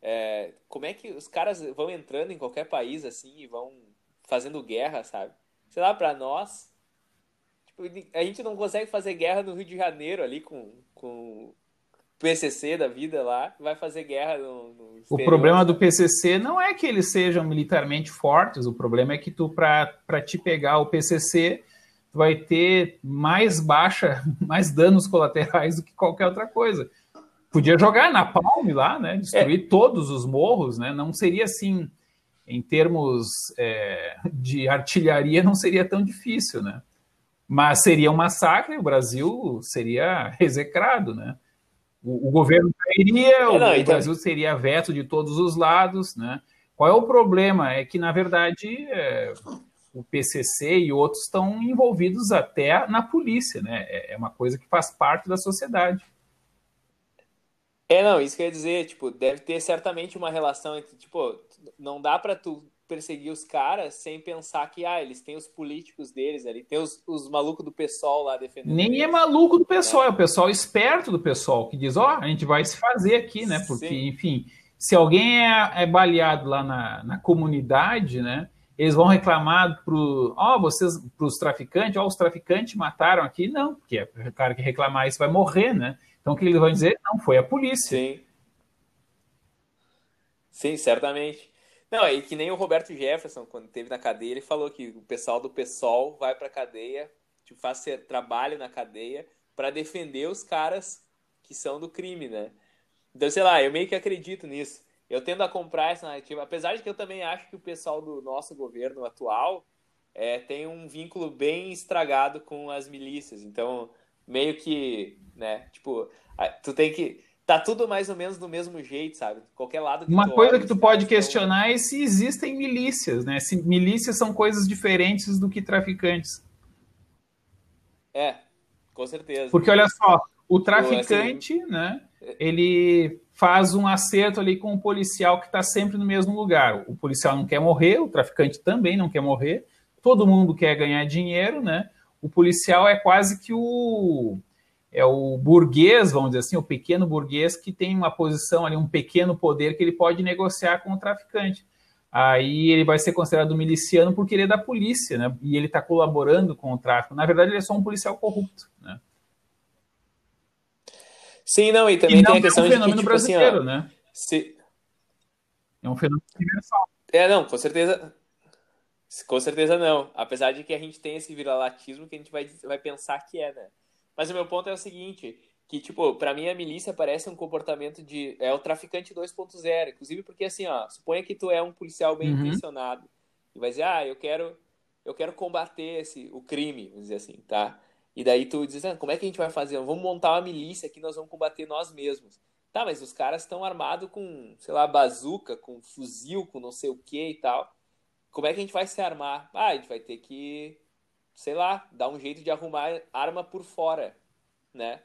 É, como é que os caras vão entrando em qualquer país assim e vão fazendo guerra, sabe? Sei lá, para nós, tipo, a gente não consegue fazer guerra no Rio de Janeiro ali com, com PCC da vida lá, vai fazer guerra no, no O problema do PCC não é que eles sejam militarmente fortes, o problema é que tu, para te pegar o PCC, tu vai ter mais baixa, mais danos colaterais do que qualquer outra coisa. Podia jogar na Palme lá, né? Destruir é. todos os morros, né? Não seria assim, em termos é, de artilharia, não seria tão difícil, né? Mas seria um massacre, o Brasil seria execrado, né? O, o governo cairia, é, não, o, então... Brasil seria veto de todos os lados, né? Qual é o problema? É que, na verdade, é, o PCC e outros estão envolvidos até na polícia, né? É, é uma coisa que faz parte da sociedade. É, não, isso quer dizer, tipo, deve ter certamente uma relação entre, tipo, não dá para tu perseguir os caras sem pensar que, ah, eles têm os políticos deles ali, tem os, os malucos do pessoal lá defendendo. Nem eles. é maluco do pessoal, é. é o pessoal esperto do pessoal, que diz, ó, oh, a gente vai se fazer aqui, né, porque, Sim. enfim, se alguém é, é baleado lá na, na comunidade, né, eles vão reclamar ó, oh, vocês, pros traficantes, ó, oh, os traficantes mataram aqui, não, porque o cara que reclamar isso vai morrer, né, então, o que eles vão dizer? Não, foi a polícia. Sim. Sim, certamente. Não, e que nem o Roberto Jefferson, quando esteve na cadeia, ele falou que o pessoal do PSOL vai para a cadeia, tipo, faz trabalho na cadeia para defender os caras que são do crime, né? Então, sei lá, eu meio que acredito nisso. Eu tendo a comprar essa narrativa, apesar de que eu também acho que o pessoal do nosso governo atual é, tem um vínculo bem estragado com as milícias. Então, meio que, né, tipo, tu tem que tá tudo mais ou menos do mesmo jeito, sabe? Qualquer lado que Uma coisa olha, que tu pode questionar é se existem milícias, né? Se milícias são coisas diferentes do que traficantes. É, com certeza. Porque olha só, o traficante, assim, né? Ele faz um acerto ali com o policial que está sempre no mesmo lugar. O policial não quer morrer, o traficante também não quer morrer, todo mundo quer ganhar dinheiro, né? O policial é quase que o é o burguês, vamos dizer assim, o pequeno burguês que tem uma posição ali, um pequeno poder que ele pode negociar com o traficante. Aí ele vai ser considerado miliciano por querer da polícia, né? E ele está colaborando com o tráfico. Na verdade, ele é só um policial corrupto, né? Sim, não, e também e não tem a questão é um fenômeno de que, tipo, brasileiro, assim, ó, né? Se... É um fenômeno universal. É, não, com certeza. Com certeza não. Apesar de que a gente tem esse viralatismo que a gente vai, vai pensar que é, né? Mas o meu ponto é o seguinte, que, tipo, para mim a milícia parece um comportamento de... É o traficante 2.0. Inclusive porque, assim, ó, suponha que tu é um policial bem uhum. intencionado e vai dizer, ah, eu quero, eu quero combater esse, o crime, vamos dizer assim, tá? E daí tu diz, ah, como é que a gente vai fazer? Vamos montar uma milícia que nós vamos combater nós mesmos. Tá, mas os caras estão armados com, sei lá, bazuca, com fuzil, com não sei o que e tal. Como é que a gente vai se armar? Ah, a gente vai ter que, sei lá, dar um jeito de arrumar arma por fora, né?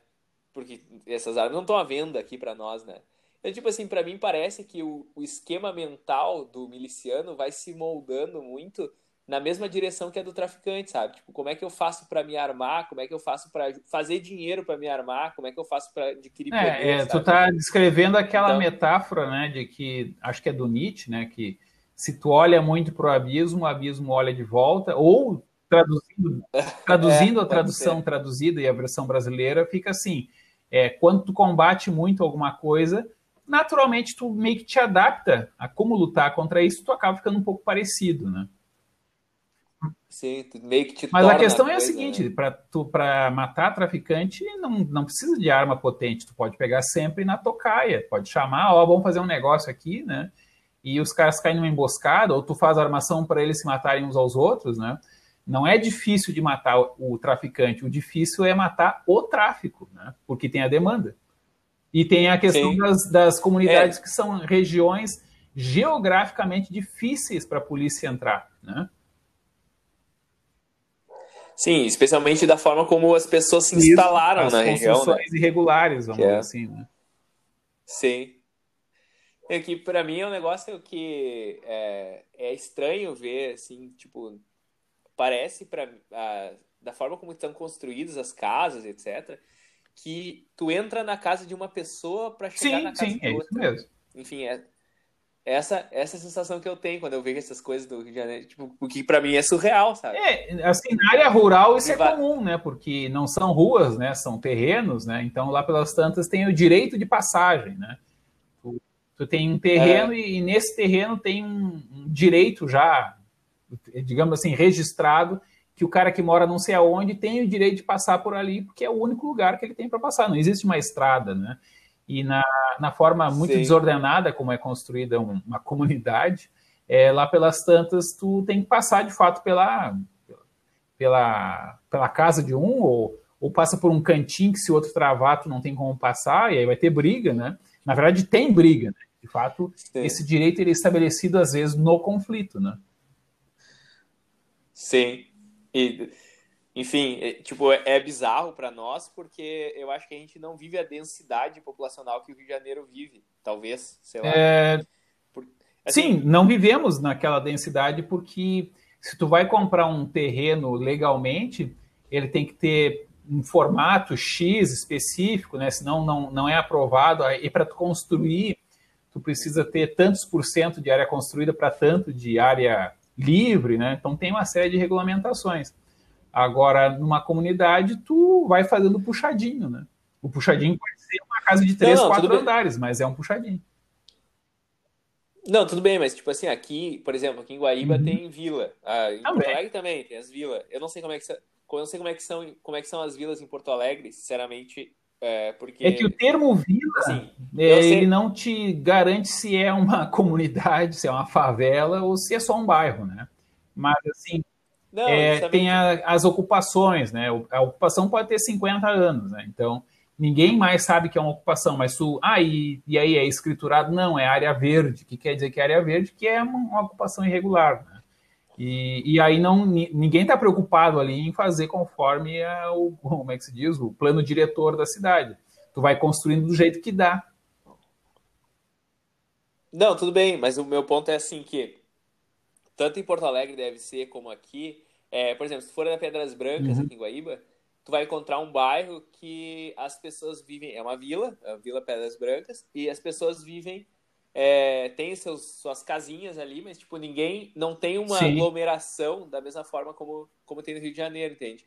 Porque essas armas não estão à venda aqui para nós, né? Então, tipo assim, para mim parece que o, o esquema mental do miliciano vai se moldando muito na mesma direção que a do traficante, sabe? Tipo, como é que eu faço para me armar? Como é que eu faço para fazer dinheiro para me armar? Como é que eu faço para adquirir é, poder? É, tu tá descrevendo aquela então... metáfora, né, de que acho que é do Nietzsche, né, que se tu olha muito para o abismo, o abismo olha de volta, ou traduzindo, traduzindo é, a tradução ser. traduzida e a versão brasileira, fica assim: é, quando tu combate muito alguma coisa, naturalmente tu meio que te adapta a como lutar contra isso, tu acaba ficando um pouco parecido, né? Sim, meio que te Mas a questão é a seguinte: né? para matar traficante, não, não precisa de arma potente, tu pode pegar sempre na tocaia, pode chamar, ó, vamos fazer um negócio aqui, né? e os caras caem numa emboscada, ou tu faz armação para eles se matarem uns aos outros, né? Não é difícil de matar o, traficante, o difícil é matar o tráfico, né? Porque tem a demanda. E tem a questão das, das, comunidades é. que são regiões geograficamente difíceis para a polícia entrar, né? Sim, especialmente da forma como as pessoas se instalaram Isso, na região. Né? irregulares, vamos dizer é. assim, né? Sim. É que para mim é um negócio que é, é estranho ver, assim, tipo, parece para da forma como estão construídas as casas, etc, que tu entra na casa de uma pessoa para chegar sim, na casa sim, de é outra. Isso mesmo. Enfim, é essa essa sensação que eu tenho quando eu vejo essas coisas do Rio de Janeiro, tipo, o que para mim é surreal, sabe? É, assim, na área rural isso e é comum, né? Porque não são ruas, né? São terrenos, né? Então lá pelas tantas tem o direito de passagem, né? Tu tem um terreno é. e, nesse terreno tem um, um, direito já, digamos assim, registrado, que o cara que mora não sei aonde tem o direito de passar por ali, porque é o único lugar que ele tem para passar. Não existe uma estrada, né? E na, na forma muito Sim. desordenada como é construída uma comunidade, é, lá pelas tantas, tu tem que passar de fato pela, pela, pela casa de um, ou, ou passa por um cantinho que se o outro travar, tu não tem como passar, e aí vai ter briga, né? Na verdade, tem briga, né? De fato, Sim. esse direito ele é estabelecido, às vezes, no conflito, né? Sim. E, enfim, é, tipo, é bizarro para nós porque eu acho que a gente não vive a densidade populacional que o Rio de Janeiro vive. Talvez, sei lá. É... Por... Assim... Sim, não vivemos naquela densidade porque se tu vai comprar um terreno legalmente, ele tem que ter um formato X específico, né? Senão não, não é aprovado. E para tu construir, tu precisa ter tantos por cento de área construída para tanto de área livre, né? Então tem uma série de regulamentações. Agora, numa comunidade, tu vai fazendo puxadinho, né? O puxadinho pode ser uma casa de três, não, não, quatro andares, mas é um puxadinho. Não, tudo bem, mas tipo assim, aqui, por exemplo, aqui em Guaíba uhum. tem vila. Ah, em Porto Alegre também tem as vilas. Eu não sei como é que eu não sei como é que são, como é que são as vilas em Porto Alegre, sinceramente, é, porque... é que o termo vila, assim, é, ele não te garante se é uma comunidade, se é uma favela ou se é só um bairro, né? Mas, assim, não, é, tem a, as ocupações, né? A ocupação pode ter 50 anos, né? Então, ninguém mais sabe que é uma ocupação, mas tu, ah, e, e aí é escriturado? Não, é área verde, que quer dizer que é área verde, que é uma, uma ocupação irregular, né? E, e aí não ninguém está preocupado ali em fazer conforme a, o como é que se diz o plano diretor da cidade. Tu vai construindo do jeito que dá. Não, tudo bem, mas o meu ponto é assim que tanto em Porto Alegre deve ser como aqui. É, por exemplo, se for na Pedras Brancas, uhum. aqui em Guaíba, tu vai encontrar um bairro que as pessoas vivem. É uma vila, a Vila Pedras Brancas, e as pessoas vivem. É, tem seus, suas casinhas ali, mas tipo, ninguém não tem uma Sim. aglomeração da mesma forma como, como tem no Rio de Janeiro, entende?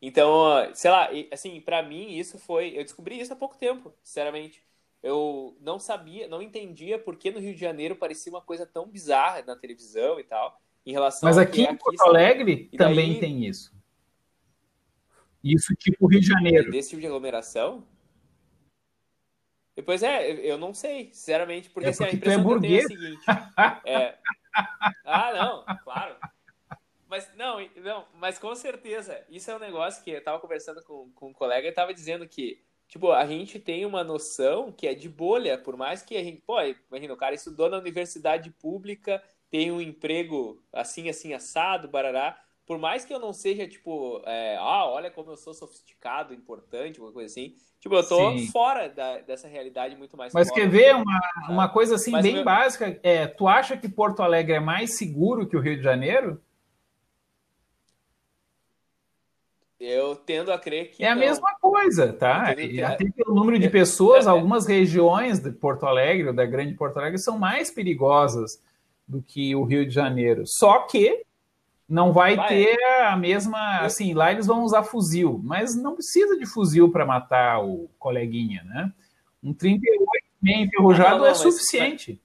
Então, sei lá, assim, para mim isso foi. Eu descobri isso há pouco tempo, sinceramente. Eu não sabia, não entendia por que no Rio de Janeiro parecia uma coisa tão bizarra na televisão e tal, em relação Mas aqui em Porto Alegre também tem isso. Isso tipo Rio de Janeiro. Desse tipo de aglomeração? Depois é, eu não sei, sinceramente, porque, é porque assim, a impressão é que eu tenho é a seguinte. É... Ah, não, claro. Mas não, não, mas com certeza, isso é um negócio que eu tava conversando com, com um colega e tava dizendo que, tipo, a gente tem uma noção que é de bolha, por mais que a gente, pô, imagina, o cara estudou na universidade pública, tem um emprego assim, assim, assado, barará, por mais que eu não seja, tipo, é, ah, olha como eu sou sofisticado, importante, uma coisa assim, tipo, eu tô Sim. fora da, dessa realidade muito mais Mas quer ver uma, uma coisa assim, Mas bem meu... básica, é, tu acha que Porto Alegre é mais seguro que o Rio de Janeiro? Eu tendo a crer que. É não. a mesma coisa, tá? Até pelo número de pessoas, algumas regiões de Porto Alegre, ou da Grande Porto Alegre, são mais perigosas do que o Rio de Janeiro. Só que não vai, vai. ter a mesma. Assim, lá eles vão usar fuzil, mas não precisa de fuzil para matar o coleguinha, né? Um 38 bem enferrujado não, não, é mas, suficiente.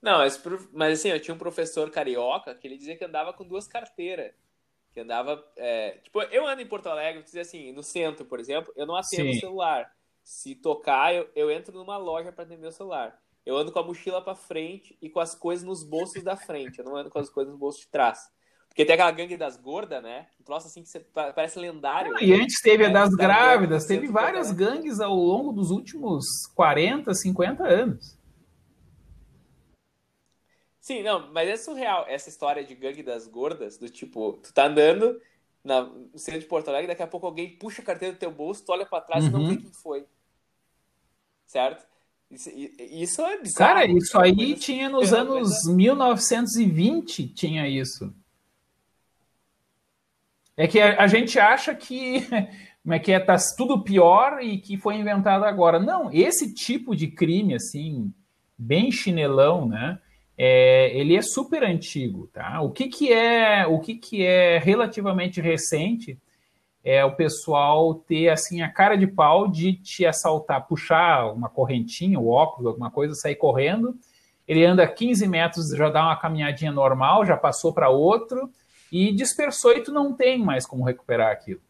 Não, mas, mas assim, eu tinha um professor carioca que ele dizia que andava com duas carteiras que andava. É, tipo, eu ando em Porto Alegre, dizer assim, no centro, por exemplo, eu não atendo o celular. Se tocar, eu, eu entro numa loja para atender o celular. Eu ando com a mochila para frente e com as coisas nos bolsos da frente. Eu não ando com as coisas nos bolsos de trás. Porque tem aquela gangue das gordas, né? Um troço assim que você, parece lendário. e antes teve a das né? grávidas, teve várias gangues ao longo dos últimos 40, 50 anos. Sim, não, mas é surreal essa história de gangue das gordas, do tipo, tu tá andando na, no centro de Porto Alegre, daqui a pouco alguém puxa a carteira do teu bolso, tu olha pra trás uhum. e não vê uhum. quem foi. Certo? Isso, isso é bizarro. Cara, isso aí coisa... tinha nos é, anos 1920, tinha isso. É que a, a, gente acha que como é que é, tá tudo pior e que foi inventado agora. Não, esse tipo de crime, assim, bem chinelão, né? É, ele é super antigo, tá? O que, que é o que, que é relativamente recente é o pessoal ter assim a cara de pau de te assaltar, puxar uma correntinha, o óculos, alguma coisa, sair correndo. Ele anda 15 metros, já dá uma caminhadinha normal, já passou para outro e dispersou e tu não tem mais como recuperar aquilo.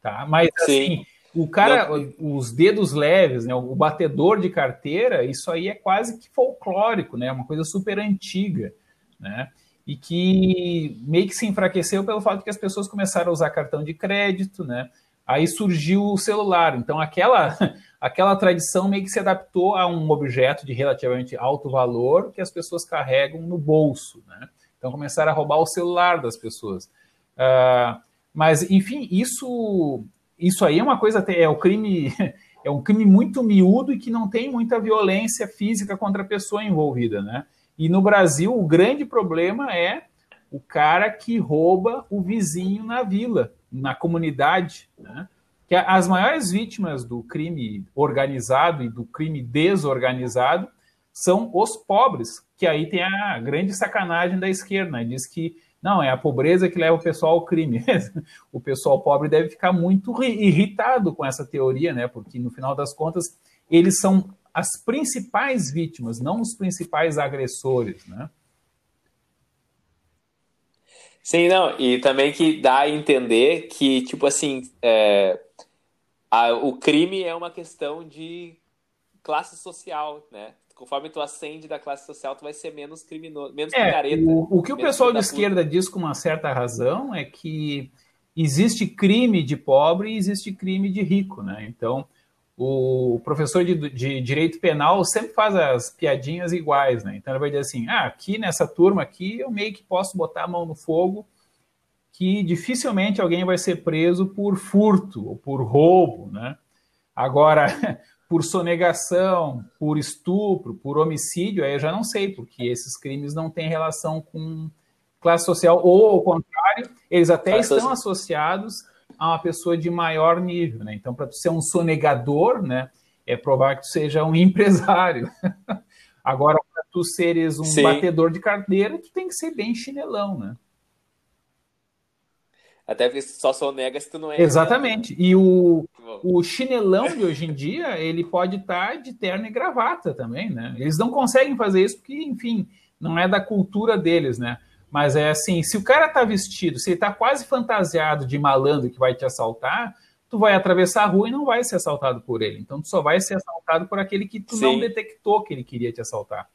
Tá? Mas Sim. assim, o cara, os dedos leves, né, o batedor de carteira, isso aí é quase que folclórico, né, uma coisa super antiga, né, e que meio que se enfraqueceu pelo fato de que as pessoas começaram a usar cartão de crédito, né, aí surgiu o celular, então aquela, aquela tradição meio que se adaptou a um objeto de relativamente alto valor que as pessoas carregam no bolso, né, então começaram a roubar o celular das pessoas. Uh, mas, enfim, isso isso aí é uma coisa, é o crime, é um crime muito miúdo e que não tem muita violência física contra a pessoa envolvida, né? E no Brasil, o grande problema é o cara que rouba o vizinho na vila, na comunidade, né? Que as maiores vítimas do crime organizado e do crime desorganizado são os pobres, que aí tem a grande sacanagem da esquerda, né? Diz que não, é a pobreza que leva o pessoal ao crime. o pessoal pobre deve ficar muito irritado com essa teoria, né? Porque no final das contas eles são as principais vítimas, não os principais agressores, né? Sim, não, e também que dá a entender que, tipo assim, é, a, o crime é uma questão de classe social, né? Conforme tu ascende da classe social, tu vai ser menos criminoso, menos é, picareta. O, o que o pessoal de esquerda diz com uma certa razão é que existe crime de pobre e existe crime de rico, né? Então, o professor de, de, direito penal sempre faz as piadinhas iguais, né? Então ele vai dizer assim: ah, aqui nessa turma aqui eu meio que posso botar a mão no fogo que dificilmente alguém vai ser preso por furto ou por roubo, né? Agora, por sonegação, por estupro, por homicídio, aí eu já não sei, porque esses crimes não têm relação com classe social, ou ao contrário, eles até estão associados a uma pessoa de maior nível, né? Então, para tu ser um sonegador, né, é provar que tu seja um empresário. Agora, para tu seres um Sim. batedor de carteira, tu tem que ser bem chinelão, né? Até porque só sonega se tu não é. Exatamente. E o, o chinelão de hoje em dia, ele pode estar de terno e gravata também, né? Eles não conseguem fazer isso porque, enfim, não é da cultura deles, né? Mas é assim, se o cara tá vestido, se ele tá quase fantasiado de malandro que vai te assaltar, tu vai atravessar a rua e não vai ser assaltado por ele. Então tu só vai ser assaltado por aquele que tu Sim. não detectou que ele queria te assaltar.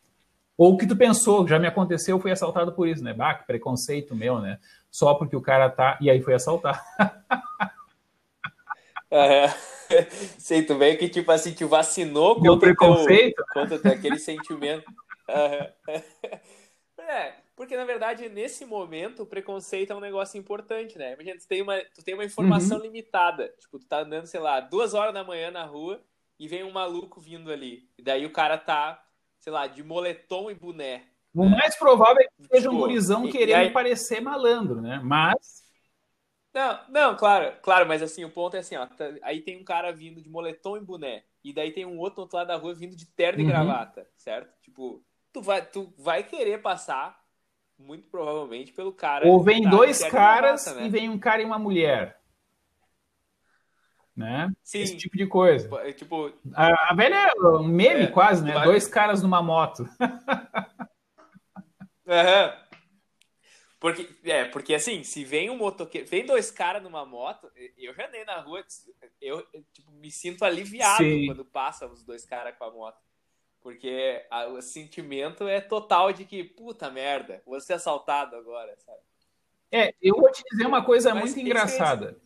Ou que tu pensou, já me aconteceu, fui assaltado por isso, né? Bah, que preconceito meu, né? Só porque o cara tá. E aí foi assaltar. É. Sei, tu veio que, tipo assim, te vacinou Meu contra preconceito? Teu, contra aquele sentimento. É, porque na verdade, nesse momento, o preconceito é um negócio importante, né? Imagina, tu tem uma, tu tem uma informação uhum. limitada. Tipo, tu tá andando, sei lá, duas horas da manhã na rua e vem um maluco vindo ali. E daí o cara tá sei lá, de moletom e boné. O mais provável é que seja tipo, um gurizão querendo aí... parecer malandro, né? Mas. Não, não, claro, claro, mas assim, o ponto é assim, ó. Tá, aí tem um cara vindo de moletom e boné. E daí tem um outro do outro lado da rua vindo de terno uhum. e gravata, certo? Tipo, tu vai, tu vai querer passar, muito provavelmente, pelo cara. Ou vem tá dois caras e, gravata, né? e vem um cara e uma mulher né? Sim. Esse tipo de coisa. É, tipo, a, a velha é um meme é, quase, né? Vai... Dois caras numa moto. uhum. Porque, é, porque assim, se vem um motoqueiro, vem dois caras numa moto, eu já andei na rua, eu tipo, me sinto aliviado Sim. quando passam os dois caras com a moto. Porque a, o sentimento é total de que, puta merda, vou ser assaltado agora, sabe? É, eu vou te dizer uma coisa Mas muito engraçada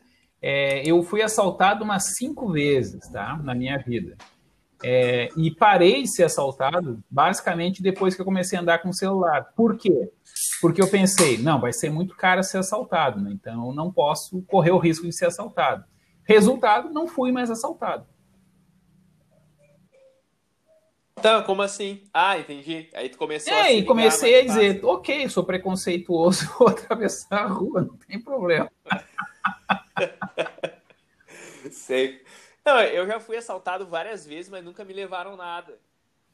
é, eu fui assaltado umas cinco vezes, tá? Na minha vida. É, e parei de ser assaltado basicamente depois que eu comecei a andar com o celular. Por quê? Porque eu pensei, não, vai ser muito caro ser assaltado, né? então eu não posso correr o risco de ser assaltado. Resultado, não fui mais assaltado. Então, como assim? Ah, entendi. Aí tu começou é, a e comecei a dizer, fácil. ok, sou preconceituoso, vou atravessar a rua, não tem problema. Sei. Não, eu já fui assaltado várias vezes, mas nunca me levaram nada.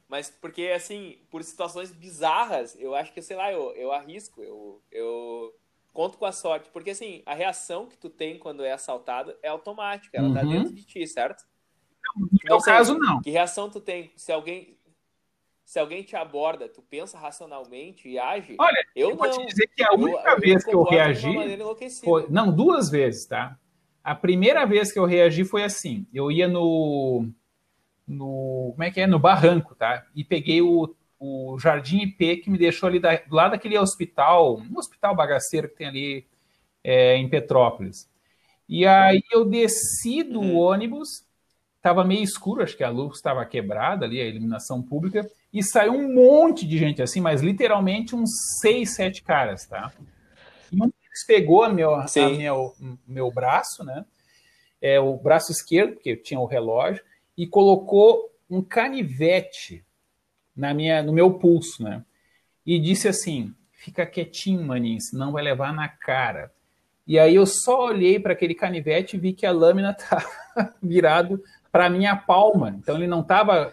Mas porque, assim, por situações bizarras, eu acho que, sei lá, eu, eu arrisco, eu, eu conto com a sorte. Porque, assim, a reação que tu tem quando é assaltado é automática, ela tá uhum. tá dentro de ti, certo? No meu caso, não. Que reação tu tem? Se alguém, se alguém te aborda, tu pensa racionalmente e age? Olha, eu, eu vou te dizer que a única eu, vez eu que eu reagi. Foi, não, duas vezes, tá? A primeira vez que eu reagi foi assim: eu ia no. no como é que é? No barranco, tá? E peguei o, o Jardim IP que me deixou ali da, do lado daquele hospital, um hospital bagaceiro que tem ali é, em Petrópolis. E aí eu desci do uhum. ônibus, estava meio escuro, acho que a luz estava quebrada ali, a iluminação pública, e saiu um monte de gente assim, mas literalmente uns seis, sete caras, tá? Pegou a meu, a meu, meu braço, né? É, o braço esquerdo, porque tinha o relógio, e colocou um canivete na minha, no meu pulso, né? E disse assim: fica quietinho, maninho, senão vai levar na cara. E aí eu só olhei para aquele canivete e vi que a lâmina tá virado para minha palma. Então ele não estava.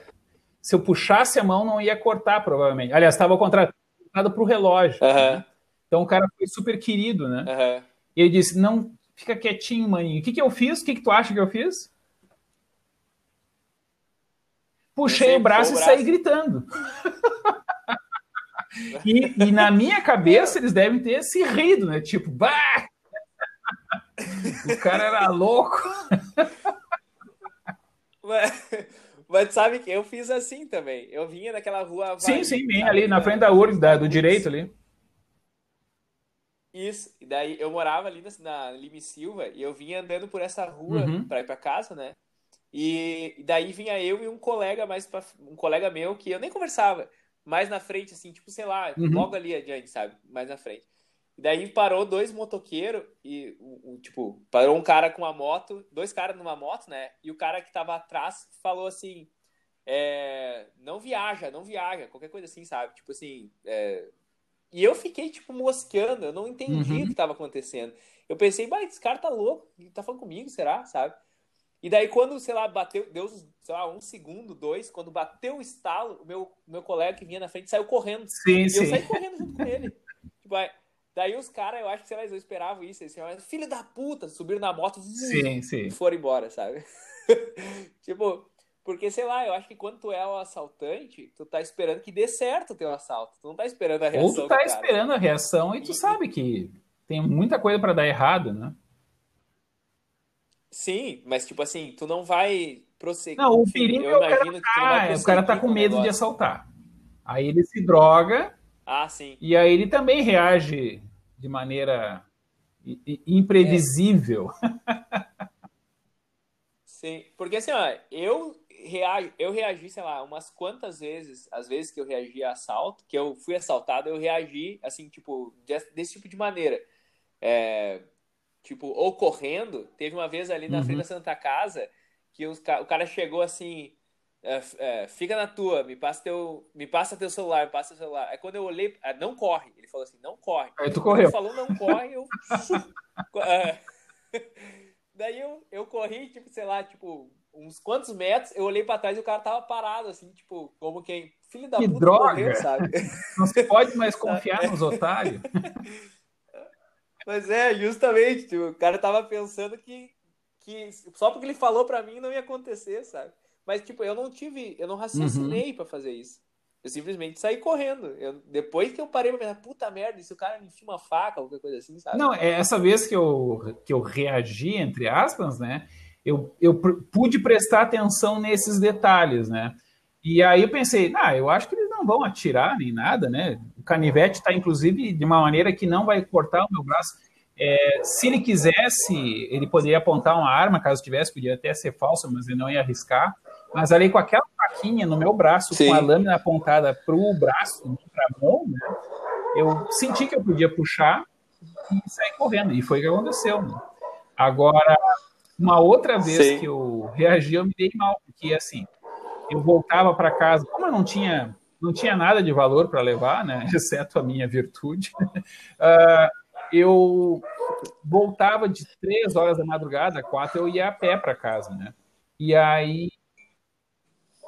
Se eu puxasse a mão, não ia cortar, provavelmente. Aliás, estava contratado para o relógio. Uhum. Né? Então o cara foi super querido, né? Uhum. E ele disse: Não, fica quietinho, maninho. O que, que eu fiz? O que, que tu acha que eu fiz? Puxei o braço, o braço, e saí gritando. e, e, na minha cabeça eles devem ter se rido, né? Tipo, bah! o cara era louco. Mas, mas sabe que eu fiz assim também. Eu vinha naquela rua. Sim, sim, bem ali na frente da URGS, do direito ali. Isso, e daí eu morava ali na, na Lime Silva e eu vinha andando por essa rua uhum. pra ir pra casa, né? E, e daí vinha eu e um colega mais pra, um colega meu que eu nem conversava, mais na frente, assim, tipo, sei lá, uhum. logo ali adiante, sabe? Mais na frente. E daí parou dois motoqueiros e, o, o, tipo, parou um cara com uma moto, dois caras numa moto, né? E o cara que tava atrás falou assim: é, não viaja, não viaja, qualquer coisa assim, sabe? Tipo assim. É... E eu fiquei, tipo, mosqueando, eu não entendi uhum. o que estava acontecendo. Eu pensei, mas esse cara tá louco, tá falando comigo, será? Sabe? E daí, quando, sei lá, bateu, deu, sei lá, um segundo, dois, quando bateu o estalo, o meu, meu colega que vinha na frente saiu correndo. Sim, e sim. eu saí correndo junto com ele. Tipo, daí os caras, eu acho que, sei lá, eles esperavam isso. Eles falaram, filho da puta, subiram na moto sim, sim. e foram embora, sabe? tipo, porque, sei lá, eu acho que quando tu é o assaltante, tu tá esperando que dê certo o teu assalto. Tu não tá esperando a reação. Ou tu tá esperando a reação e tu sabe que tem muita coisa para dar errado, né? Sim, mas tipo assim, tu não vai prosseguir. Não, o perigo eu é imagino que tu não vai o cara tá com medo de assaltar. Aí ele se droga. Ah, sim. E aí ele também reage de maneira imprevisível. É. Sim, porque assim, ó, eu eu reagi, sei lá, umas quantas vezes, às vezes que eu reagi a assalto, que eu fui assaltado, eu reagi, assim, tipo, desse tipo de maneira. É, tipo, ou correndo. Teve uma vez ali na uhum. frente da Santa Casa que os, o cara chegou assim, é, é, fica na tua, me passa teu, me passa teu celular, me passa teu celular. Aí quando eu olhei, ah, não corre. Ele falou assim, não corre. Aí tu correu. Ele falou não corre, eu é. Daí eu, eu corri, tipo, sei lá, tipo, uns quantos metros, eu olhei para trás e o cara tava parado, assim, tipo, como quem. Filho da que puta droga. Correu, sabe? Não se pode mais confiar nos otários. Mas é, justamente, tipo, o cara tava pensando que, que só porque ele falou para mim não ia acontecer, sabe? Mas, tipo, eu não tive, eu não raciocinei uhum. para fazer isso. Eu simplesmente saí correndo. Eu, depois que eu parei pra pensar, puta merda, se o cara me enfia uma faca, qualquer coisa assim, sabe? Não, é essa vez que eu, que eu reagi, entre aspas, né? Eu, eu pude prestar atenção nesses detalhes, né? E aí eu pensei, ah, eu acho que eles não vão atirar nem nada, né? O canivete está, inclusive, de uma maneira que não vai cortar o meu braço. É, se ele quisesse, ele poderia apontar uma arma, caso tivesse, podia até ser falsa, mas ele não ia arriscar. Mas ali com aquela faquinha no meu braço, Sim. com a lâmina apontada para o braço, para a mão, né, eu senti que eu podia puxar e sair correndo. E foi o que aconteceu. Né? Agora, uma outra vez Sim. que eu reagi, eu me dei mal, porque assim, eu voltava para casa, como eu não tinha, não tinha nada de valor para levar, né, exceto a minha virtude, uh, eu voltava de três horas da madrugada, quatro, eu ia a pé para casa, né? E aí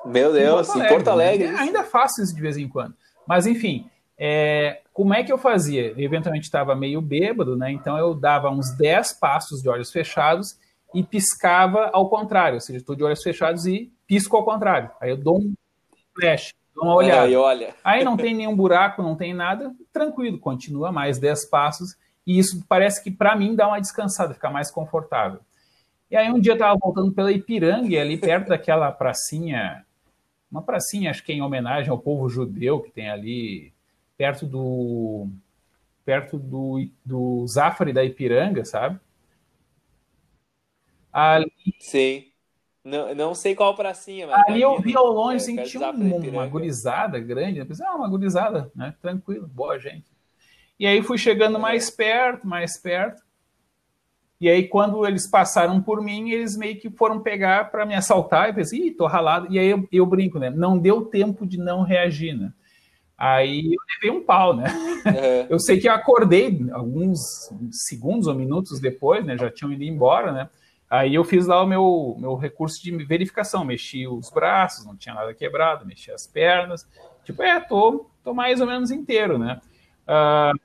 meu Deus, em Porto Alegre. Porto Alegre né? Ainda faço isso de vez em quando. Mas, enfim, é, como é que eu fazia? Eu, eventualmente estava meio bêbado, né? Então eu dava uns 10 passos de olhos fechados e piscava ao contrário. Ou seja, estou de olhos fechados e pisco ao contrário. Aí eu dou um flash, dou uma olhada. Aí, olha. Aí não tem nenhum buraco, não tem nada, tranquilo, continua mais 10 passos. E isso parece que para mim dá uma descansada, fica mais confortável. E aí um dia eu estava voltando pela Ipiranga, ali perto daquela pracinha uma pracinha, acho que em homenagem ao povo judeu que tem ali perto do perto do, do Zafari da Ipiranga, sabe? Ali, Sim. Não, não sei qual pracinha, mas. Ali eu vi ao longe, assim, tinha uma, uma gurizada grande. Eu pensei, ah, uma gurizada, né? Tranquilo, boa gente. E aí fui chegando é. mais perto, mais perto. E aí, quando eles passaram por mim, eles meio que foram pegar para me assaltar. E pensei, ih, tô ralado. E aí eu, eu, brinco, né? Não deu tempo de não reagir, né? Aí eu levei um pau, né? Uhum. Eu sei que eu acordei alguns segundos ou minutos depois, né? Já tinham ido embora, né? Aí eu fiz lá o meu, meu recurso de verificação, mexi os braços, não tinha nada quebrado, mexi as pernas. Tipo, é, tô, tô mais ou menos inteiro, né? Uh,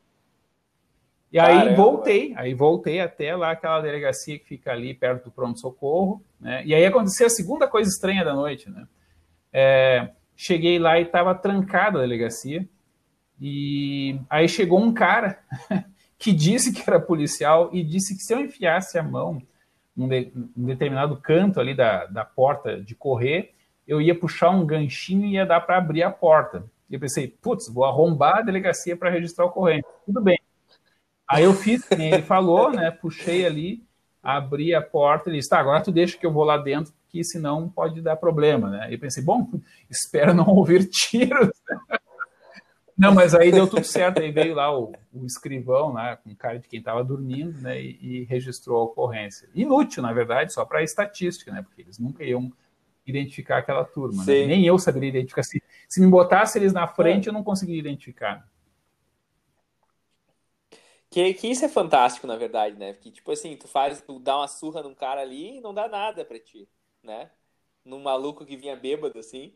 e aí Caramba. voltei, aí voltei até lá aquela delegacia que fica ali perto do pronto-socorro, né? E aí aconteceu a segunda coisa estranha da noite, né? É, cheguei lá e estava trancada a delegacia, e aí chegou um cara que disse que era policial e disse que se eu enfiasse a mão num, de, num determinado canto ali da, da porta de correr, eu ia puxar um ganchinho e ia dar para abrir a porta. E eu pensei, putz, vou arrombar a delegacia para registrar o corrente. Tudo bem. Aí eu fiz, como ele falou, né? Puxei ali, abri a porta e disse, tá, agora tu deixa que eu vou lá dentro, porque senão pode dar problema, né? E pensei, bom, espero não ouvir tiros. Não, mas aí deu tudo certo. Aí veio lá o, o escrivão, né, com cara de quem estava dormindo, né, e, e, registrou a ocorrência. Inútil, na verdade, só para estatística, né, porque eles nunca iam identificar aquela turma. Né? Nem eu saberia identificar. Se, se me botasse eles na frente, é. eu não conseguiria identificar. Que, que isso é fantástico, na verdade, né? Porque, tipo assim, tu faz, tu dá uma surra num cara ali e não dá nada pra ti, né? Num maluco que vinha bêbado, assim.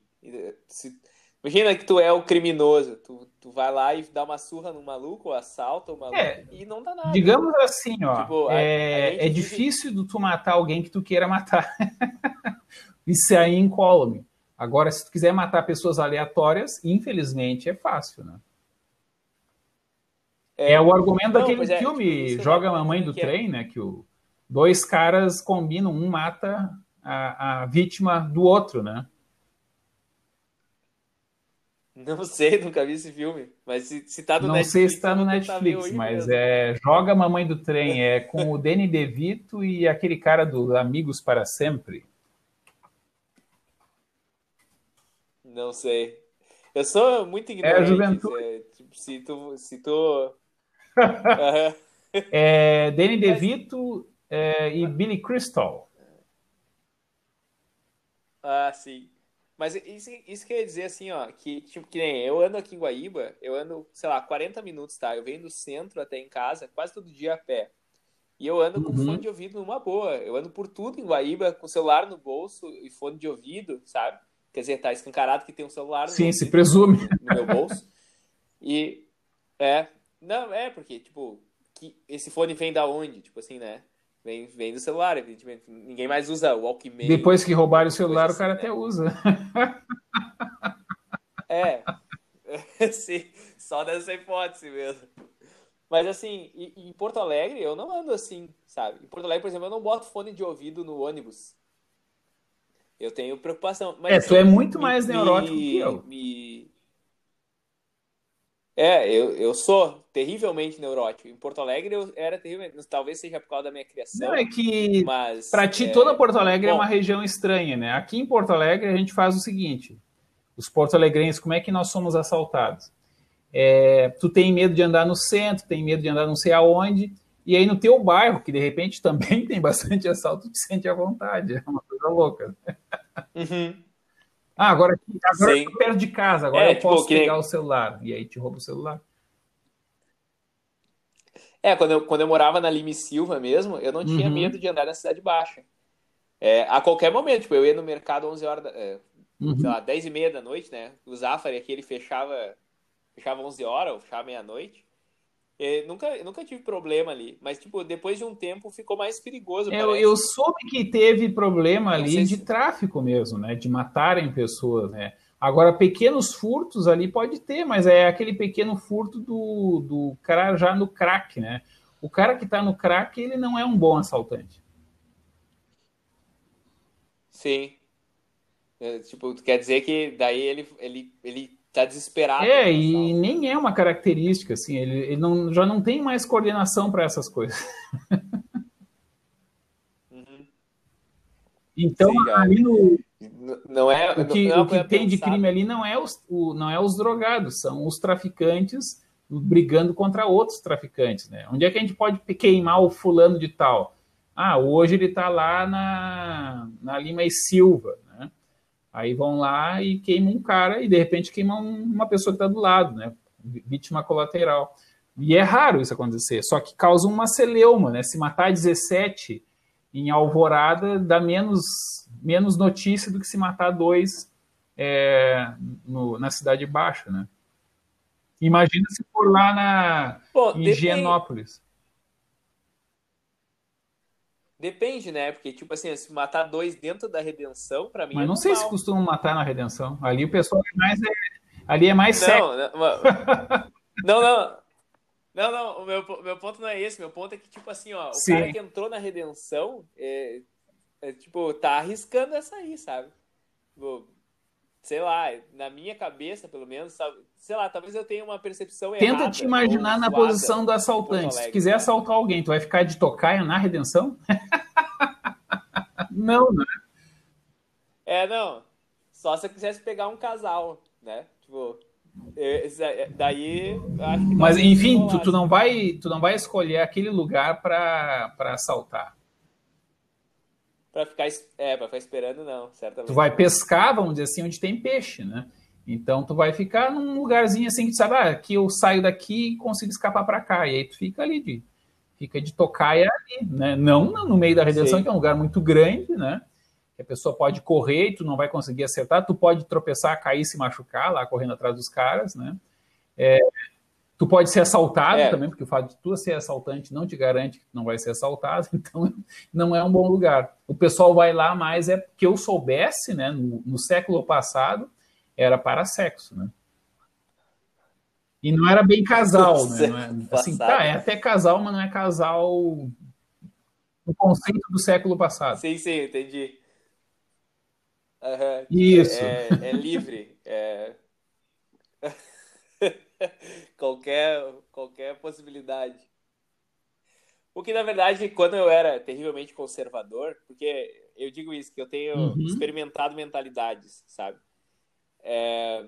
Se, imagina que tu é o criminoso, tu, tu vai lá e dá uma surra no maluco, ou assalta o maluco é, e não dá nada. Digamos assim, ó, tipo, é, a, a é difícil vive... tu matar alguém que tu queira matar. isso aí é incólume. Agora, se tu quiser matar pessoas aleatórias, infelizmente é fácil, né? É, é o argumento não, daquele é, filme tipo, Joga a Mamãe do Trem, é. né? Que o, dois caras combinam, um mata a, a vítima do outro, né? Não sei, nunca vi esse filme. Mas se, se tá no não Netflix. Não sei se tá no Netflix, mas é Joga Mamãe do Trem, é com o Danny DeVito e aquele cara do Amigos para Sempre. Não sei. Eu sou muito ignorante. É a juventude. É, tipo, se tu, se tu é, Danny DeVito é, e Billy Crystal. Ah, sim. Mas isso, isso quer dizer assim, ó, que tipo, que nem eu ando aqui em Guaíba, eu ando, sei lá, 40 minutos, tá? Eu venho do centro até em casa, quase todo dia a pé. E eu ando com uhum. fone de ouvido numa boa. Eu ando por tudo em Guaíba, com celular no bolso e fone de ouvido, sabe? Quer dizer, tá escancarado que tem um celular Sim, se presume. no meu bolso. E é, não, é, porque, tipo, que esse fone vem da onde? Tipo assim, né? Vem, vem do celular, evidentemente. Ninguém mais usa o Walkman. Depois que roubaram o celular, assim, o cara né? até usa. É. Sim, só dessa hipótese mesmo. Mas assim, em Porto Alegre eu não ando assim, sabe? Em Porto Alegre, por exemplo, eu não boto fone de ouvido no ônibus. Eu tenho preocupação. Mas, é, tu é muito me, mais neurótico me, que eu. Me, é, eu, eu sou terrivelmente neurótico. Em Porto Alegre eu era terrivelmente. Talvez seja por causa da minha criação. Não, é que mas, pra ti é... toda Porto Alegre é Bom, é uma região estranha, né? Aqui em Porto Alegre a gente faz o seguinte: os porto-alegrenses, como é que nós somos assaltados? É, tu tem medo de andar no centro, tem medo de andar não sei aonde, e aí no teu bairro, que de repente também tem bastante assalto, tu te sente à vontade. É uma coisa louca. Uhum. Ah, agora, agora eu perto de casa, agora é, eu tipo, posso pegar nem... o celular. E aí te rouba o celular. É, quando eu, quando eu morava na Lime Silva mesmo, eu não tinha uhum. medo de andar na Cidade Baixa. É, a qualquer momento, tipo, eu ia no mercado 11 horas, da, é, uhum. sei lá, 10 e meia da noite, né? O Zafari aqui, ele fechava, fechava 11 horas, ou fechava meia-noite. Eu nunca, eu nunca tive problema ali, mas tipo, depois de um tempo ficou mais perigoso. Eu, eu soube que teve problema ali de se... tráfico mesmo, né? De matarem pessoas, né? Agora, pequenos furtos ali pode ter, mas é aquele pequeno furto do, do cara já no crack, né? O cara que está no crack, ele não é um bom assaltante. Sim. É, tipo, quer dizer que daí ele, ele, ele tá desesperado. É, e nem é uma característica, assim, ele, ele não, já não tem mais coordenação para essas coisas. Uhum. Então, Sim, ali no. Não é, o que, não é o que tem de crime ali não é, os, o, não é os drogados, são os traficantes brigando contra outros traficantes, né? Onde é que a gente pode queimar o fulano de tal? Ah, hoje ele está lá na, na Lima e Silva. Aí vão lá e queimam um cara e de repente queimam uma pessoa que está do lado, né? Vítima colateral. E é raro isso acontecer, só que causa uma celeuma, né? Se matar 17 em alvorada dá menos, menos notícia do que se matar dois é, no, na Cidade Baixa, né? Imagina se for lá na, Pô, em Higienópolis. Depende, né? Porque, tipo assim, se matar dois dentro da redenção, para mim. Mas é não sei se costumam matar na redenção. Ali o pessoal é mais. É, ali é mais não, sério. Não, não. Não, não, o meu, meu ponto não é esse. Meu ponto é que, tipo assim, ó, o Sim. cara que entrou na redenção, é, é, tipo, tá arriscando essa aí, sabe? Tipo, sei lá, na minha cabeça, pelo menos, sabe? sei lá, talvez eu tenha uma percepção Tenta errada. Tenta te imaginar na posição do assaltante. Se quiser assaltar alguém, tu vai ficar de tocaia na redenção? não, né? É, não. Só se eu quisesse pegar um casal, né? Tipo, É, daí, acho que Mas enfim, tu, tu, não vai, tu não vai escolher aquele lugar para assaltar. Para ficar, é, ficar esperando não, certamente. Tu vai pescar, vamos dizer assim, onde tem peixe, né? Então tu vai ficar num lugarzinho assim que tu sabe, ah, aqui eu saio daqui e consigo escapar para cá. E aí tu fica ali de fica de tocaia ali, né? Não no meio da redenção, Sim. que é um lugar muito grande, né? Que a pessoa pode correr e tu não vai conseguir acertar, tu pode tropeçar, cair, se machucar lá correndo atrás dos caras, né? É, tu pode ser assaltado é. também, porque o fato de tu ser assaltante não te garante que tu não vai ser assaltado, então não é um bom lugar. O pessoal vai lá mais é que eu soubesse, né? No, no século passado era para sexo, né? E não era bem casal, né? É, assim, tá, é até casal, mas não é casal no conceito do século passado. Sim, sim, entendi. Uhum. Isso. É, é livre. É... qualquer, qualquer possibilidade. O que, na verdade, quando eu era terrivelmente conservador, porque eu digo isso, que eu tenho uhum. experimentado mentalidades, sabe? É,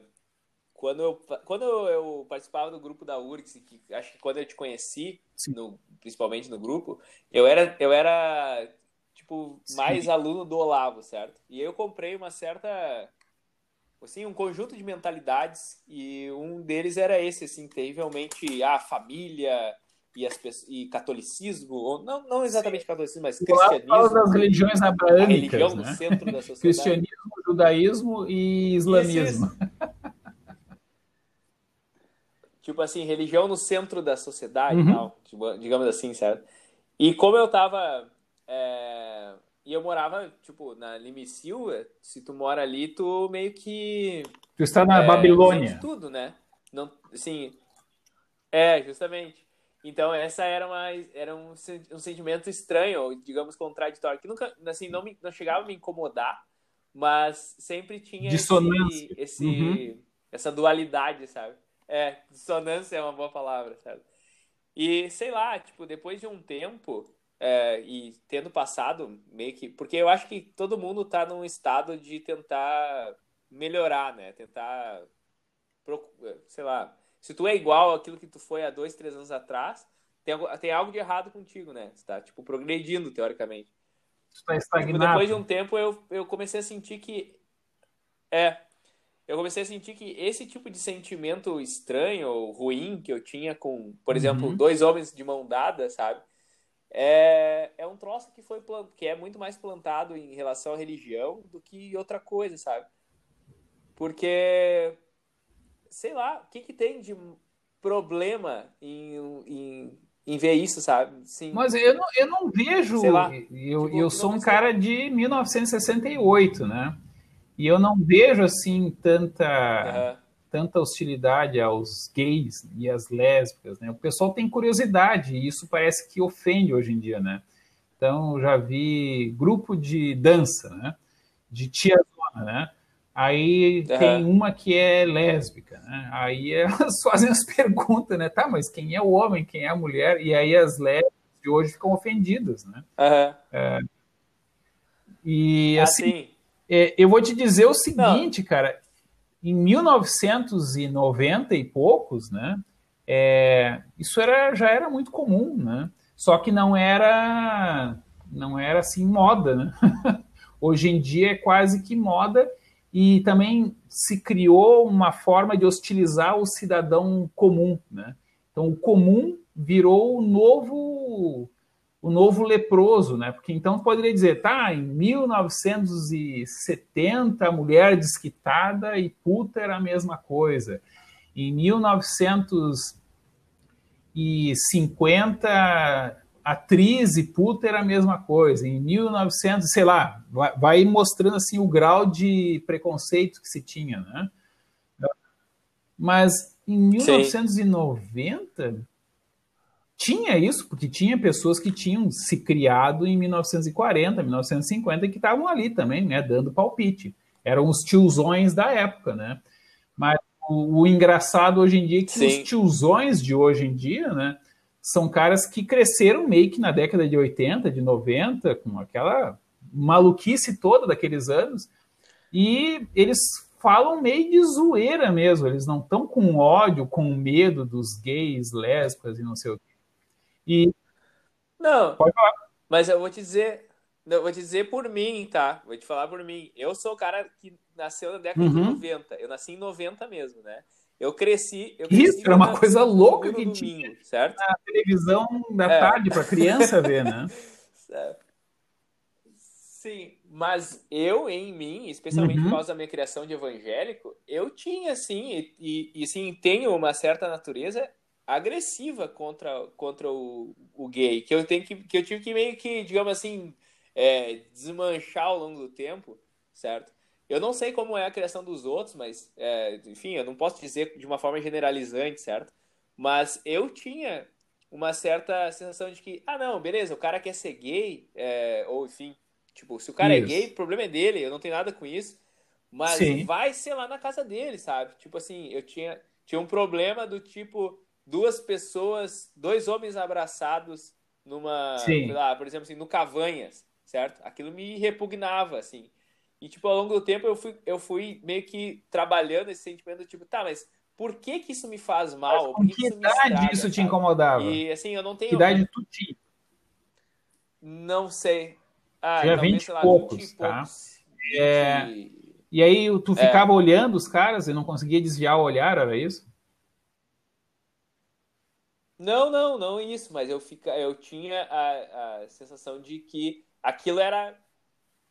quando eu, quando eu participava do grupo da URGS, que acho que quando eu te conheci, no, principalmente no grupo, eu era, eu era tipo, Sim. mais aluno do Olavo, certo? E eu comprei uma certa assim, um conjunto de mentalidades e um deles era esse, assim, terrivelmente a família e, as e catolicismo, ou não, não exatamente Sim. catolicismo, mas cristianismo. das religiões abraâmicas, religião né? no centro da sociedade. Cristianismo, judaísmo e islamismo. Tipo assim, religião no centro da sociedade, uhum. tal, tipo, digamos assim, certo? E como eu tava. É... E eu morava, tipo, na Limicil, se tu mora ali, tu meio que. Tu está na é, Babilônia. tudo, né? Não, assim. É, justamente. Então, essa era, uma, era um, um sentimento estranho, digamos, contraditório, que nunca, assim, não, me, não chegava a me incomodar, mas sempre tinha esse, esse uhum. essa dualidade, sabe? É, dissonância é uma boa palavra, sabe? E sei lá, tipo, depois de um tempo é, e tendo passado meio que. Porque eu acho que todo mundo tá num estado de tentar melhorar, né? Tentar. Sei lá. Se tu é igual àquilo que tu foi há dois, três anos atrás, tem, tem algo de errado contigo, né? Você tá, tipo, progredindo, teoricamente. Tu tá estagnado. Tipo, depois de um tempo, eu, eu comecei a sentir que. É, eu comecei a sentir que esse tipo de sentimento estranho ou ruim que eu tinha com, por uhum. exemplo, dois homens de mão dada, sabe? É, é um troço que foi plant... que é muito mais plantado em relação à religião do que outra coisa, sabe? Porque sei lá, o que, que tem de problema em, em, em ver isso, sabe? Sim. Mas eu não, eu não vejo. Sei lá, eu, tipo, eu sou um cara de 1968, né? E eu não vejo assim tanta, uhum. Tanta hostilidade aos gays e às lésbicas, né? O pessoal tem curiosidade e isso parece que ofende hoje em dia, né? Então já vi grupo de dança, né? De tiazona, né? Aí uhum. tem uma que é lésbica, né? Aí elas fazem as perguntas, né? Tá, mas quem é o homem, quem é a mulher? E aí as lésbicas de hoje ficam ofendidas, né? Uhum. É, e assim, é, eu vou te dizer o seguinte, Não. cara, em 1990 e poucos, né? É, isso era, já era muito comum, né? Só que não era, não era assim moda, né? Hoje em dia é quase que moda e também se criou uma forma de hostilizar o cidadão comum, né? Então o comum virou o novo o novo leproso, né? Porque então poderia dizer, tá, em 1970 a mulher desquitada e puta era a mesma coisa. Em 1950 atriz e puta era a mesma coisa. Em 1900, sei lá, vai mostrando assim o grau de preconceito que se tinha, né? Mas em 1990 Sim tinha isso, porque tinha pessoas que tinham se criado em 1940, 1950, que estavam ali também, né, dando palpite. Eram os tiozões da época, né? Mas o, o engraçado hoje em dia é que Sim. os tiozões de hoje em dia, né, são caras que cresceram meio que na década de 80, de 90, com aquela maluquice toda daqueles anos, e eles falam meio de zoeira mesmo, eles não estão com ódio, com medo dos gays, lésbicas e não sei o. E. Não, pode falar. Mas eu vou te dizer, eu vou te dizer por mim, tá? Vou te falar por mim. Eu sou o cara que nasceu na década uhum. de 90. Eu nasci em 90 mesmo, né? Eu cresci. Eu cresci Isso, era uma coisa louca que domingo, tinha certo? na televisão da é. tarde para criança ver, né? Sim, mas eu, em mim, especialmente uhum. por causa da minha criação de evangélico, eu tinha, sim, e, e sim, tenho uma certa natureza agressiva contra, contra o, o gay, que eu, tenho que, que eu tive que meio que, digamos assim, é, desmanchar ao longo do tempo, certo? Eu não sei como é a criação dos outros, mas, é, enfim, eu não posso dizer de uma forma generalizante, certo? Mas eu tinha uma certa sensação de que, ah, não, beleza, o cara quer ser gay, é, ou enfim, tipo, se o cara é isso. é gay, o problema é dele, eu não tenho nada com isso, mas Sim. vai ser lá na casa dele, sabe? Tipo assim, eu tinha, tinha um problema do tipo, duas pessoas, dois homens abraçados numa, lá, por exemplo, assim, no Cavanhas, certo? Aquilo me repugnava, assim. E, tipo, ao longo do tempo eu fui, eu fui meio que trabalhando esse sentimento, tipo, tá, mas por que que isso me faz mal? Mas com que, que idade estraga, isso te incomodava? E, assim, eu não tenho... Que idade tu tinha? Não sei. Ah, tinha 20 e poucos, tá? É... E aí tu é. ficava é. olhando os caras e não conseguia desviar o olhar, era isso? Não, não, não isso, mas eu, fica, eu tinha a, a sensação de que aquilo era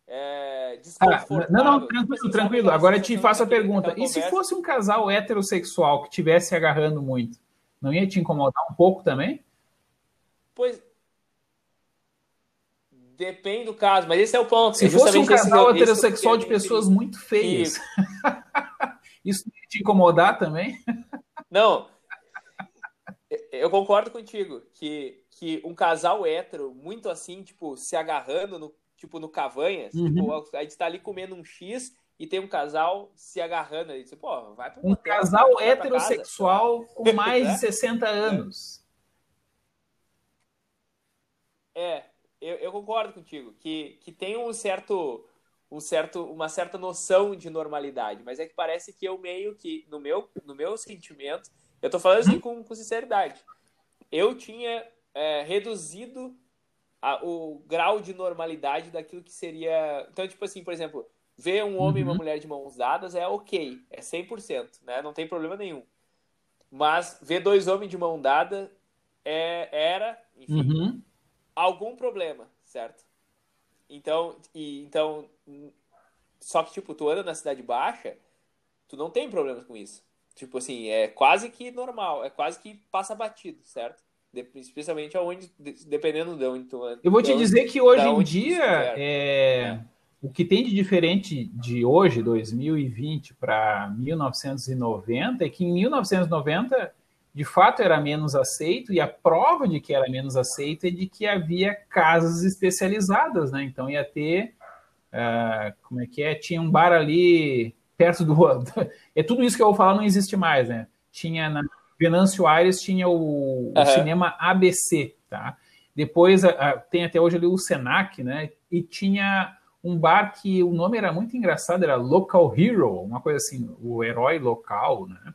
é, ah, não, não, tranquilo, tranquilo. Agora eu te faço a pergunta. E se fosse um casal heterossexual que estivesse agarrando muito, não ia te incomodar um pouco também? Pois. Depende do caso, mas esse é o ponto. Se fosse um casal esse, heterossexual esse de pessoas muito feias, isso ia te incomodar também? Não. Eu concordo contigo que, que um casal hétero, muito assim, tipo, se agarrando no tipo no Cavanhas, uhum. tipo, a gente tá ali comendo um X e tem um casal se agarrando aí. Tipo, pô, vai Um casal heterossexual com mais de 60 anos. É, eu, eu, concordo contigo, que, que tem um certo, um certo, uma certa noção de normalidade, mas é que parece que eu meio que, no meu, no meu sentimento, eu tô falando assim uhum. com, com sinceridade, eu tinha é, reduzido a, o grau de normalidade daquilo que seria. Então, tipo assim, por exemplo, ver um homem uhum. e uma uhum. mulher de mãos dadas é ok, é 100%, né? Não tem problema nenhum. Mas ver dois homens de mão dada é, era, enfim, uhum. algum problema, certo? Então, e, então, só que, tipo, tu anda na cidade baixa, tu não tem problemas com isso. Tipo assim, é quase que normal, é quase que passa batido, certo? especialmente aonde, dependendo de onde tu Eu vou te dizer que hoje em dia é, é, o que tem de diferente de hoje, 2020, para 1990, é que em 1990 de fato era menos aceito, e a prova de que era menos aceito é de que havia casas especializadas, né? Então ia ter. Uh, como é que é? Tinha um bar ali perto do. é tudo isso que eu vou falar não existe mais, né? Tinha na Venâncio Aires tinha o, uhum. o cinema ABC, tá? Depois a, a, tem até hoje ali o Senac, né? E tinha um bar que o nome era muito engraçado, era Local Hero, uma coisa assim, o herói local, né?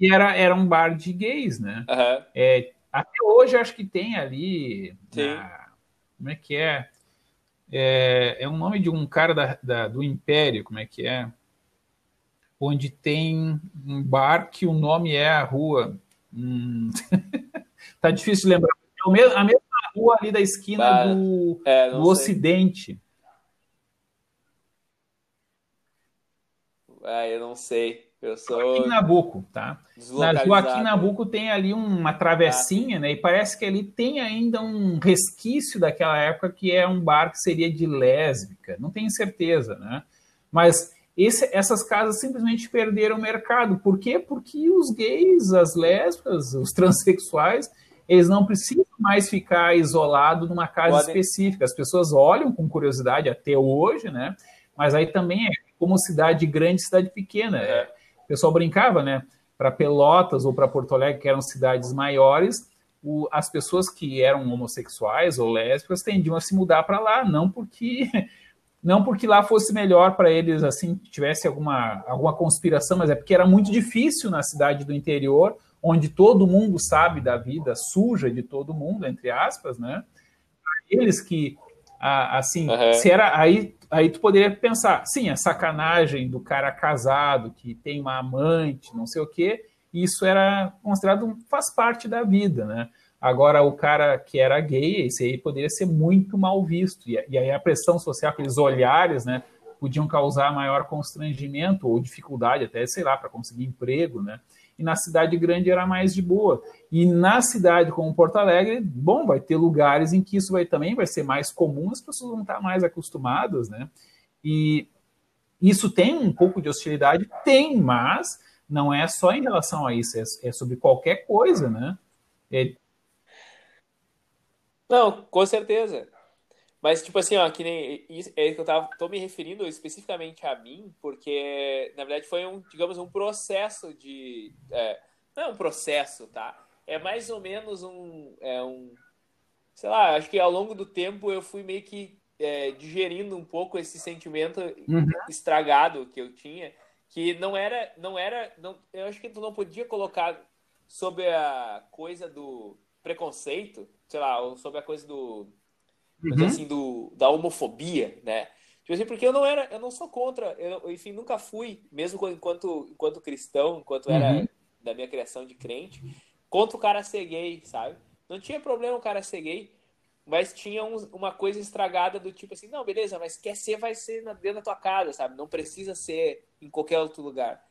E era, era um bar de gays, né? Uhum. É, até hoje acho que tem ali. Na, como é que é? é? É um nome de um cara da, da, do Império, como é que é? Onde tem um bar que o nome é a rua. Hum, tá difícil lembrar. É a mesma rua ali da esquina do, é, do Ocidente. Ah, eu não sei. Eu sou. Joaquim Nabuco, tá? Na Joaquim Nabuco tem ali uma travessinha, ah. né? E parece que ali tem ainda um resquício daquela época que é um bar que seria de lésbica. Não tenho certeza, né? Mas esse, essas casas simplesmente perderam o mercado. Por quê? Porque os gays, as lésbicas, os transexuais, eles não precisam mais ficar isolados numa casa Podem. específica. As pessoas olham com curiosidade até hoje, né? Mas aí também é como cidade grande, cidade pequena. É. O pessoal brincava, né? Para Pelotas ou para Porto Alegre, que eram cidades maiores, o, as pessoas que eram homossexuais ou lésbicas tendiam a se mudar para lá, não porque não porque lá fosse melhor para eles, assim, tivesse alguma, alguma conspiração, mas é porque era muito difícil na cidade do interior, onde todo mundo sabe da vida suja de todo mundo, entre aspas, né? Eles que, assim, uhum. se era aí, aí tu poderia pensar, sim, a sacanagem do cara casado que tem uma amante, não sei o quê, isso era considerado faz parte da vida, né? Agora, o cara que era gay, esse aí poderia ser muito mal visto. E, e aí a pressão social, aqueles olhares, né, podiam causar maior constrangimento ou dificuldade até, sei lá, para conseguir emprego, né? E na cidade grande era mais de boa. E na cidade como Porto Alegre, bom, vai ter lugares em que isso vai também vai ser mais comum, as pessoas vão estar mais acostumadas, né? E isso tem um pouco de hostilidade? Tem, mas não é só em relação a isso, é, é sobre qualquer coisa, né? É, não, com certeza. Mas, tipo assim, ó, que nem. É que eu tava, tô me referindo especificamente a mim, porque, na verdade, foi um, digamos, um processo de. É, não é um processo, tá? É mais ou menos um. É um sei lá, acho que ao longo do tempo eu fui meio que é, digerindo um pouco esse sentimento uhum. estragado que eu tinha, que não era. não era não, Eu acho que tu não podia colocar sobre a coisa do preconceito sei lá, sobre a coisa do. Uhum. assim, do, da homofobia, né? Tipo assim, porque eu não era, eu não sou contra, eu, enfim, nunca fui, mesmo enquanto, enquanto cristão, enquanto era uhum. da minha criação de crente, contra o cara ser gay, sabe? Não tinha problema o cara ser gay, mas tinha um, uma coisa estragada do tipo assim, não, beleza, mas quer ser, vai ser dentro da tua casa, sabe? Não precisa ser em qualquer outro lugar.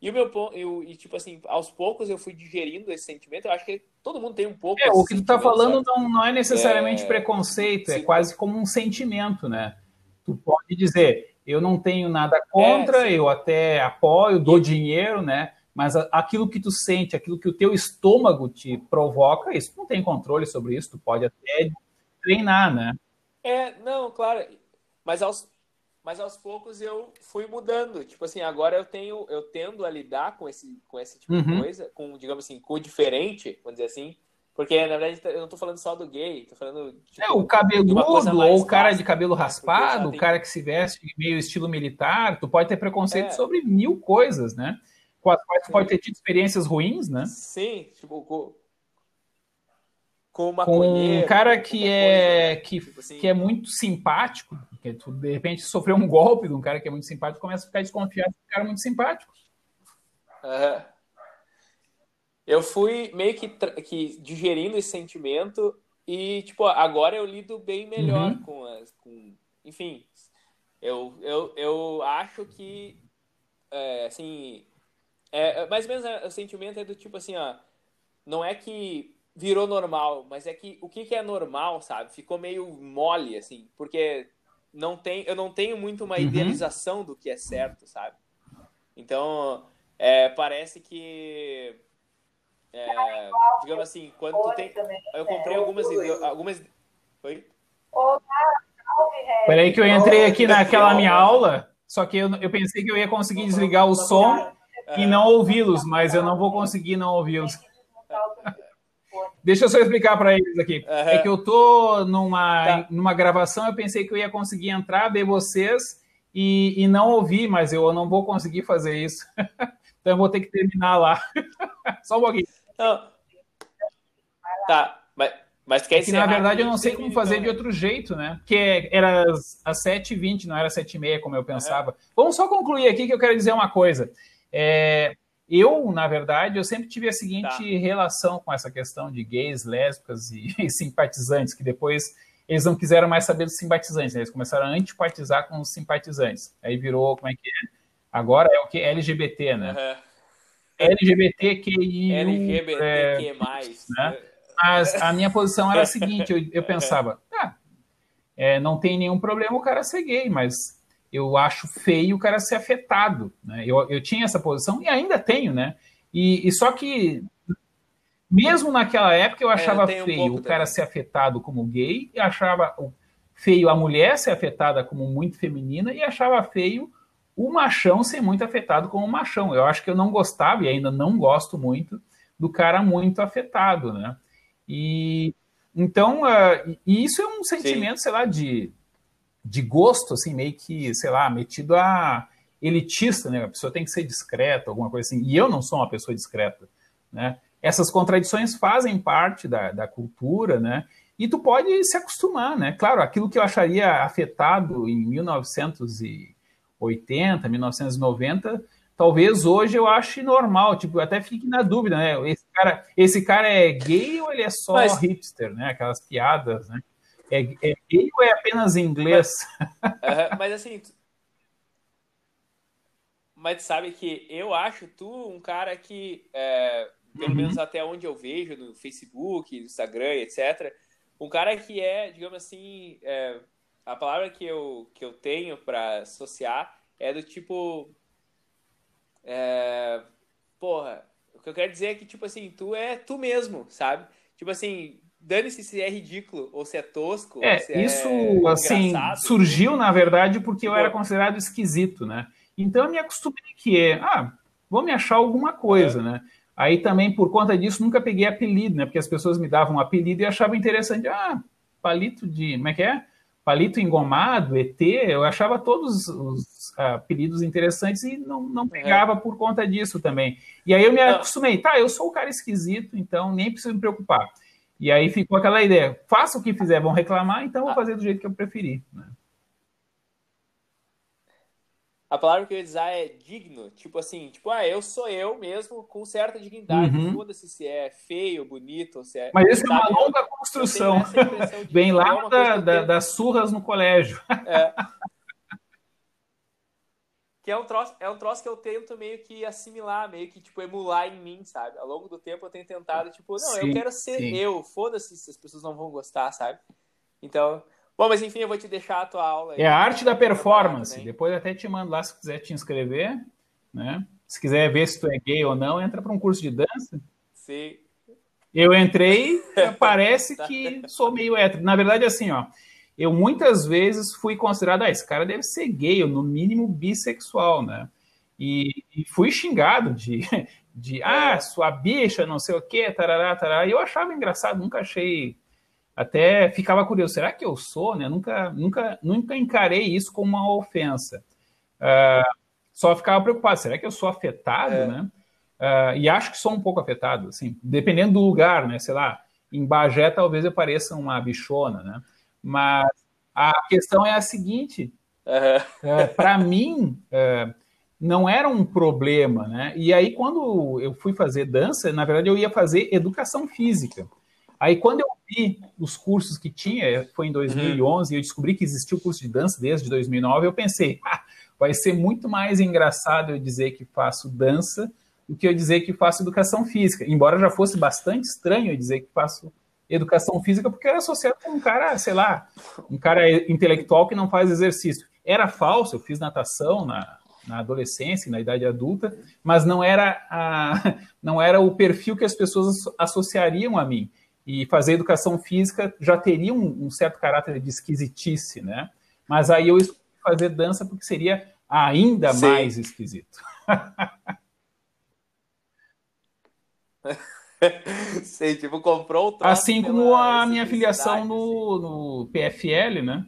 E o meu eu, e tipo assim, aos poucos eu fui digerindo esse sentimento. Eu acho que todo mundo tem um pouco. É, o que tu tá falando não, não é necessariamente é... preconceito, é quase como um sentimento, né? Tu pode dizer, eu não tenho nada contra, é, eu até apoio, dou dinheiro, né? Mas aquilo que tu sente, aquilo que o teu estômago te provoca, isso não tem controle sobre isso, tu pode até treinar, né? É, não, claro. Mas aos, mas aos poucos eu fui mudando. Tipo assim, agora eu tenho, eu tendo a lidar com esse, com esse tipo uhum. de coisa, com, digamos assim, com o diferente, vamos dizer assim. Porque, na verdade, eu não tô falando só do gay, tô falando. Tipo, é, o cabeludo, ou o cara de cabelo raspado, o cara que se veste meio estilo militar, tu pode ter preconceito é. sobre mil coisas, né? Com as quais tu pode ter tido experiências ruins, né? Sim, tipo, com, com, um cara que é, coisa, que, tipo assim. que é muito simpático, porque tu, de repente, sofreu um golpe de um cara que é muito simpático, começa a ficar desconfiado do cara muito simpático. Uhum. Eu fui meio que, que digerindo esse sentimento e, tipo, agora eu lido bem melhor uhum. com as. Com, enfim, eu, eu, eu acho que, é, assim. É, mais ou menos é, o sentimento é do tipo assim, ó. Não é que virou normal, mas é que o que, que é normal, sabe? Ficou meio mole, assim, porque não tem, eu não tenho muito uma uhum. idealização do que é certo, sabe? Então, é, parece que. É, digamos assim, quando tu tem. Eu comprei algumas. algumas Oi? Peraí, que eu entrei aqui naquela minha aula, só que eu, eu pensei que eu ia conseguir desligar o som e não ouvi-los, mas eu não vou conseguir não ouvi-los. Deixa eu só explicar para eles aqui. Uhum. É que eu tô numa, tá. numa gravação, eu pensei que eu ia conseguir entrar, ver vocês e, e não ouvir, mas eu não vou conseguir fazer isso. então eu vou ter que terminar lá. só um pouquinho. Não. Tá, mas, mas quer que, Na verdade, eu não sei como fazer de outro jeito, né? Porque era às 7h20, não era 7h30, como eu pensava. Uhum. Vamos só concluir aqui que eu quero dizer uma coisa. É, eu, na verdade, eu sempre tive a seguinte tá. relação com essa questão de gays, lésbicas e, e, simpatizantes, que depois eles não quiseram mais saber dos simpatizantes, né? eles começaram a antipatizar com os simpatizantes. Aí virou, como é que é? Agora é o que? LGBT, né? Uhum. LGBTQI. LGBTQ+. Né? Mas a minha posição era a seguinte, eu, eu pensava, ah, é, não tem nenhum problema o cara ser gay, mas eu acho feio o cara ser afetado. Né? Eu, eu tinha essa posição e ainda tenho, né? E, e só que, mesmo naquela época, eu é, achava é, eu feio um o cara também. ser afetado como gay, e achava feio a mulher ser afetada como muito feminina, e achava feio o machão ser muito afetado como machão. Eu acho que eu não gostava, e ainda não gosto muito, do cara muito afetado, né? E então, uh, e isso é um sentimento, Sim. sei lá, de de gosto, assim, meio que, sei lá, metido a elitista, né? A pessoa tem que ser discreta, alguma coisa assim. E eu não sou uma pessoa discreta, né? Essas contradições fazem parte da, da cultura, né? E tu pode se acostumar, né? Claro, aquilo que eu acharia afetado em 1980, 1990, talvez hoje eu ache normal, tipo, até fique na dúvida, né? Esse cara, esse cara é gay ou ele é só Mas... hipster, né? Aquelas piadas, né? É, é gay ou é apenas inglês? Mas, uh, mas assim, mas sabe que eu acho tu um cara que, é, pelo uhum. menos até onde eu vejo no Facebook, no Instagram, etc., um cara que é, digamos assim, é, a palavra que eu, que eu tenho para associar é do tipo. É, porra, o que eu quero dizer é que, tipo assim, tu é tu mesmo, sabe? Tipo assim, dane-se se é ridículo ou se é tosco. É, é isso, é assim, surgiu, na verdade, porque eu era considerado esquisito, né? Então eu me acostumei que é, ah, vou me achar alguma coisa, é. né? Aí também, por conta disso, nunca peguei apelido, né? Porque as pessoas me davam um apelido e achavam interessante. Ah, palito de. Como é que é? Palito engomado, ET. Eu achava todos os apelidos interessantes e não, não é. pegava é. por conta disso também. E aí eu me acostumei. Tá, eu sou o cara esquisito, então nem preciso me preocupar. E aí ficou aquela ideia: faça o que fizer, vão reclamar, então vou ah. fazer do jeito que eu preferir. Né? A palavra que eu ia usar é digno. Tipo assim, tipo, ah, eu sou eu mesmo com certa dignidade. Uhum. Foda-se se é feio, bonito, se é. Mas isso é uma longa construção. Vem lá é da, da, das surras no colégio. É. que é um, troço, é um troço que eu tento meio que assimilar, meio que, tipo, emular em mim, sabe? Ao longo do tempo eu tenho tentado, tipo, não, sim, eu quero ser sim. eu. Foda-se se as pessoas não vão gostar, sabe? Então, Bom, mas enfim, eu vou te deixar a tua aula. Aí. É a arte da performance. Depois até te mando lá se quiser te inscrever, né? Se quiser ver se tu é gay ou não, entra para um curso de dança. Sim. Eu entrei, parece que sou meio hétero. Na verdade, assim, ó, eu muitas vezes fui considerado, ah, esse cara deve ser gay, ou no mínimo bissexual, né? E, e fui xingado de, de, ah, sua bicha, não sei o quê, tarará, tarará. E eu achava engraçado, nunca achei até ficava curioso, será que eu sou? Né? Nunca, nunca, nunca encarei isso como uma ofensa. Uh, só ficava preocupado, será que eu sou afetado? É. Né? Uh, e acho que sou um pouco afetado, assim, dependendo do lugar, né? Sei lá, em Bagé talvez eu pareça uma bichona, né? Mas a questão é a seguinte: uhum. uh, para mim, uh, não era um problema, né? E aí, quando eu fui fazer dança, na verdade, eu ia fazer educação física. Aí, quando eu vi os cursos que tinha, foi em 2011, uhum. eu descobri que existia o curso de dança desde 2009, eu pensei, ah, vai ser muito mais engraçado eu dizer que faço dança do que eu dizer que faço educação física. Embora já fosse bastante estranho eu dizer que faço educação física, porque era associado com um cara, sei lá, um cara intelectual que não faz exercício. Era falso, eu fiz natação na, na adolescência, na idade adulta, mas não era, a, não era o perfil que as pessoas associariam a mim e fazer educação física já teria um, um, certo caráter de esquisitice, né? Mas aí eu escolhi fazer dança porque seria ainda Sim. mais esquisito. Sei, tipo, comprou o Assim como a minha filiação no, no PFL, né?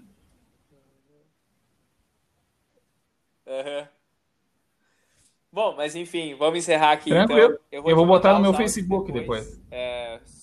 Uhum. Bom, mas enfim, vamos encerrar aqui. Tranquilo. Então. Eu vou, eu vou botar no meu Facebook depois. depois.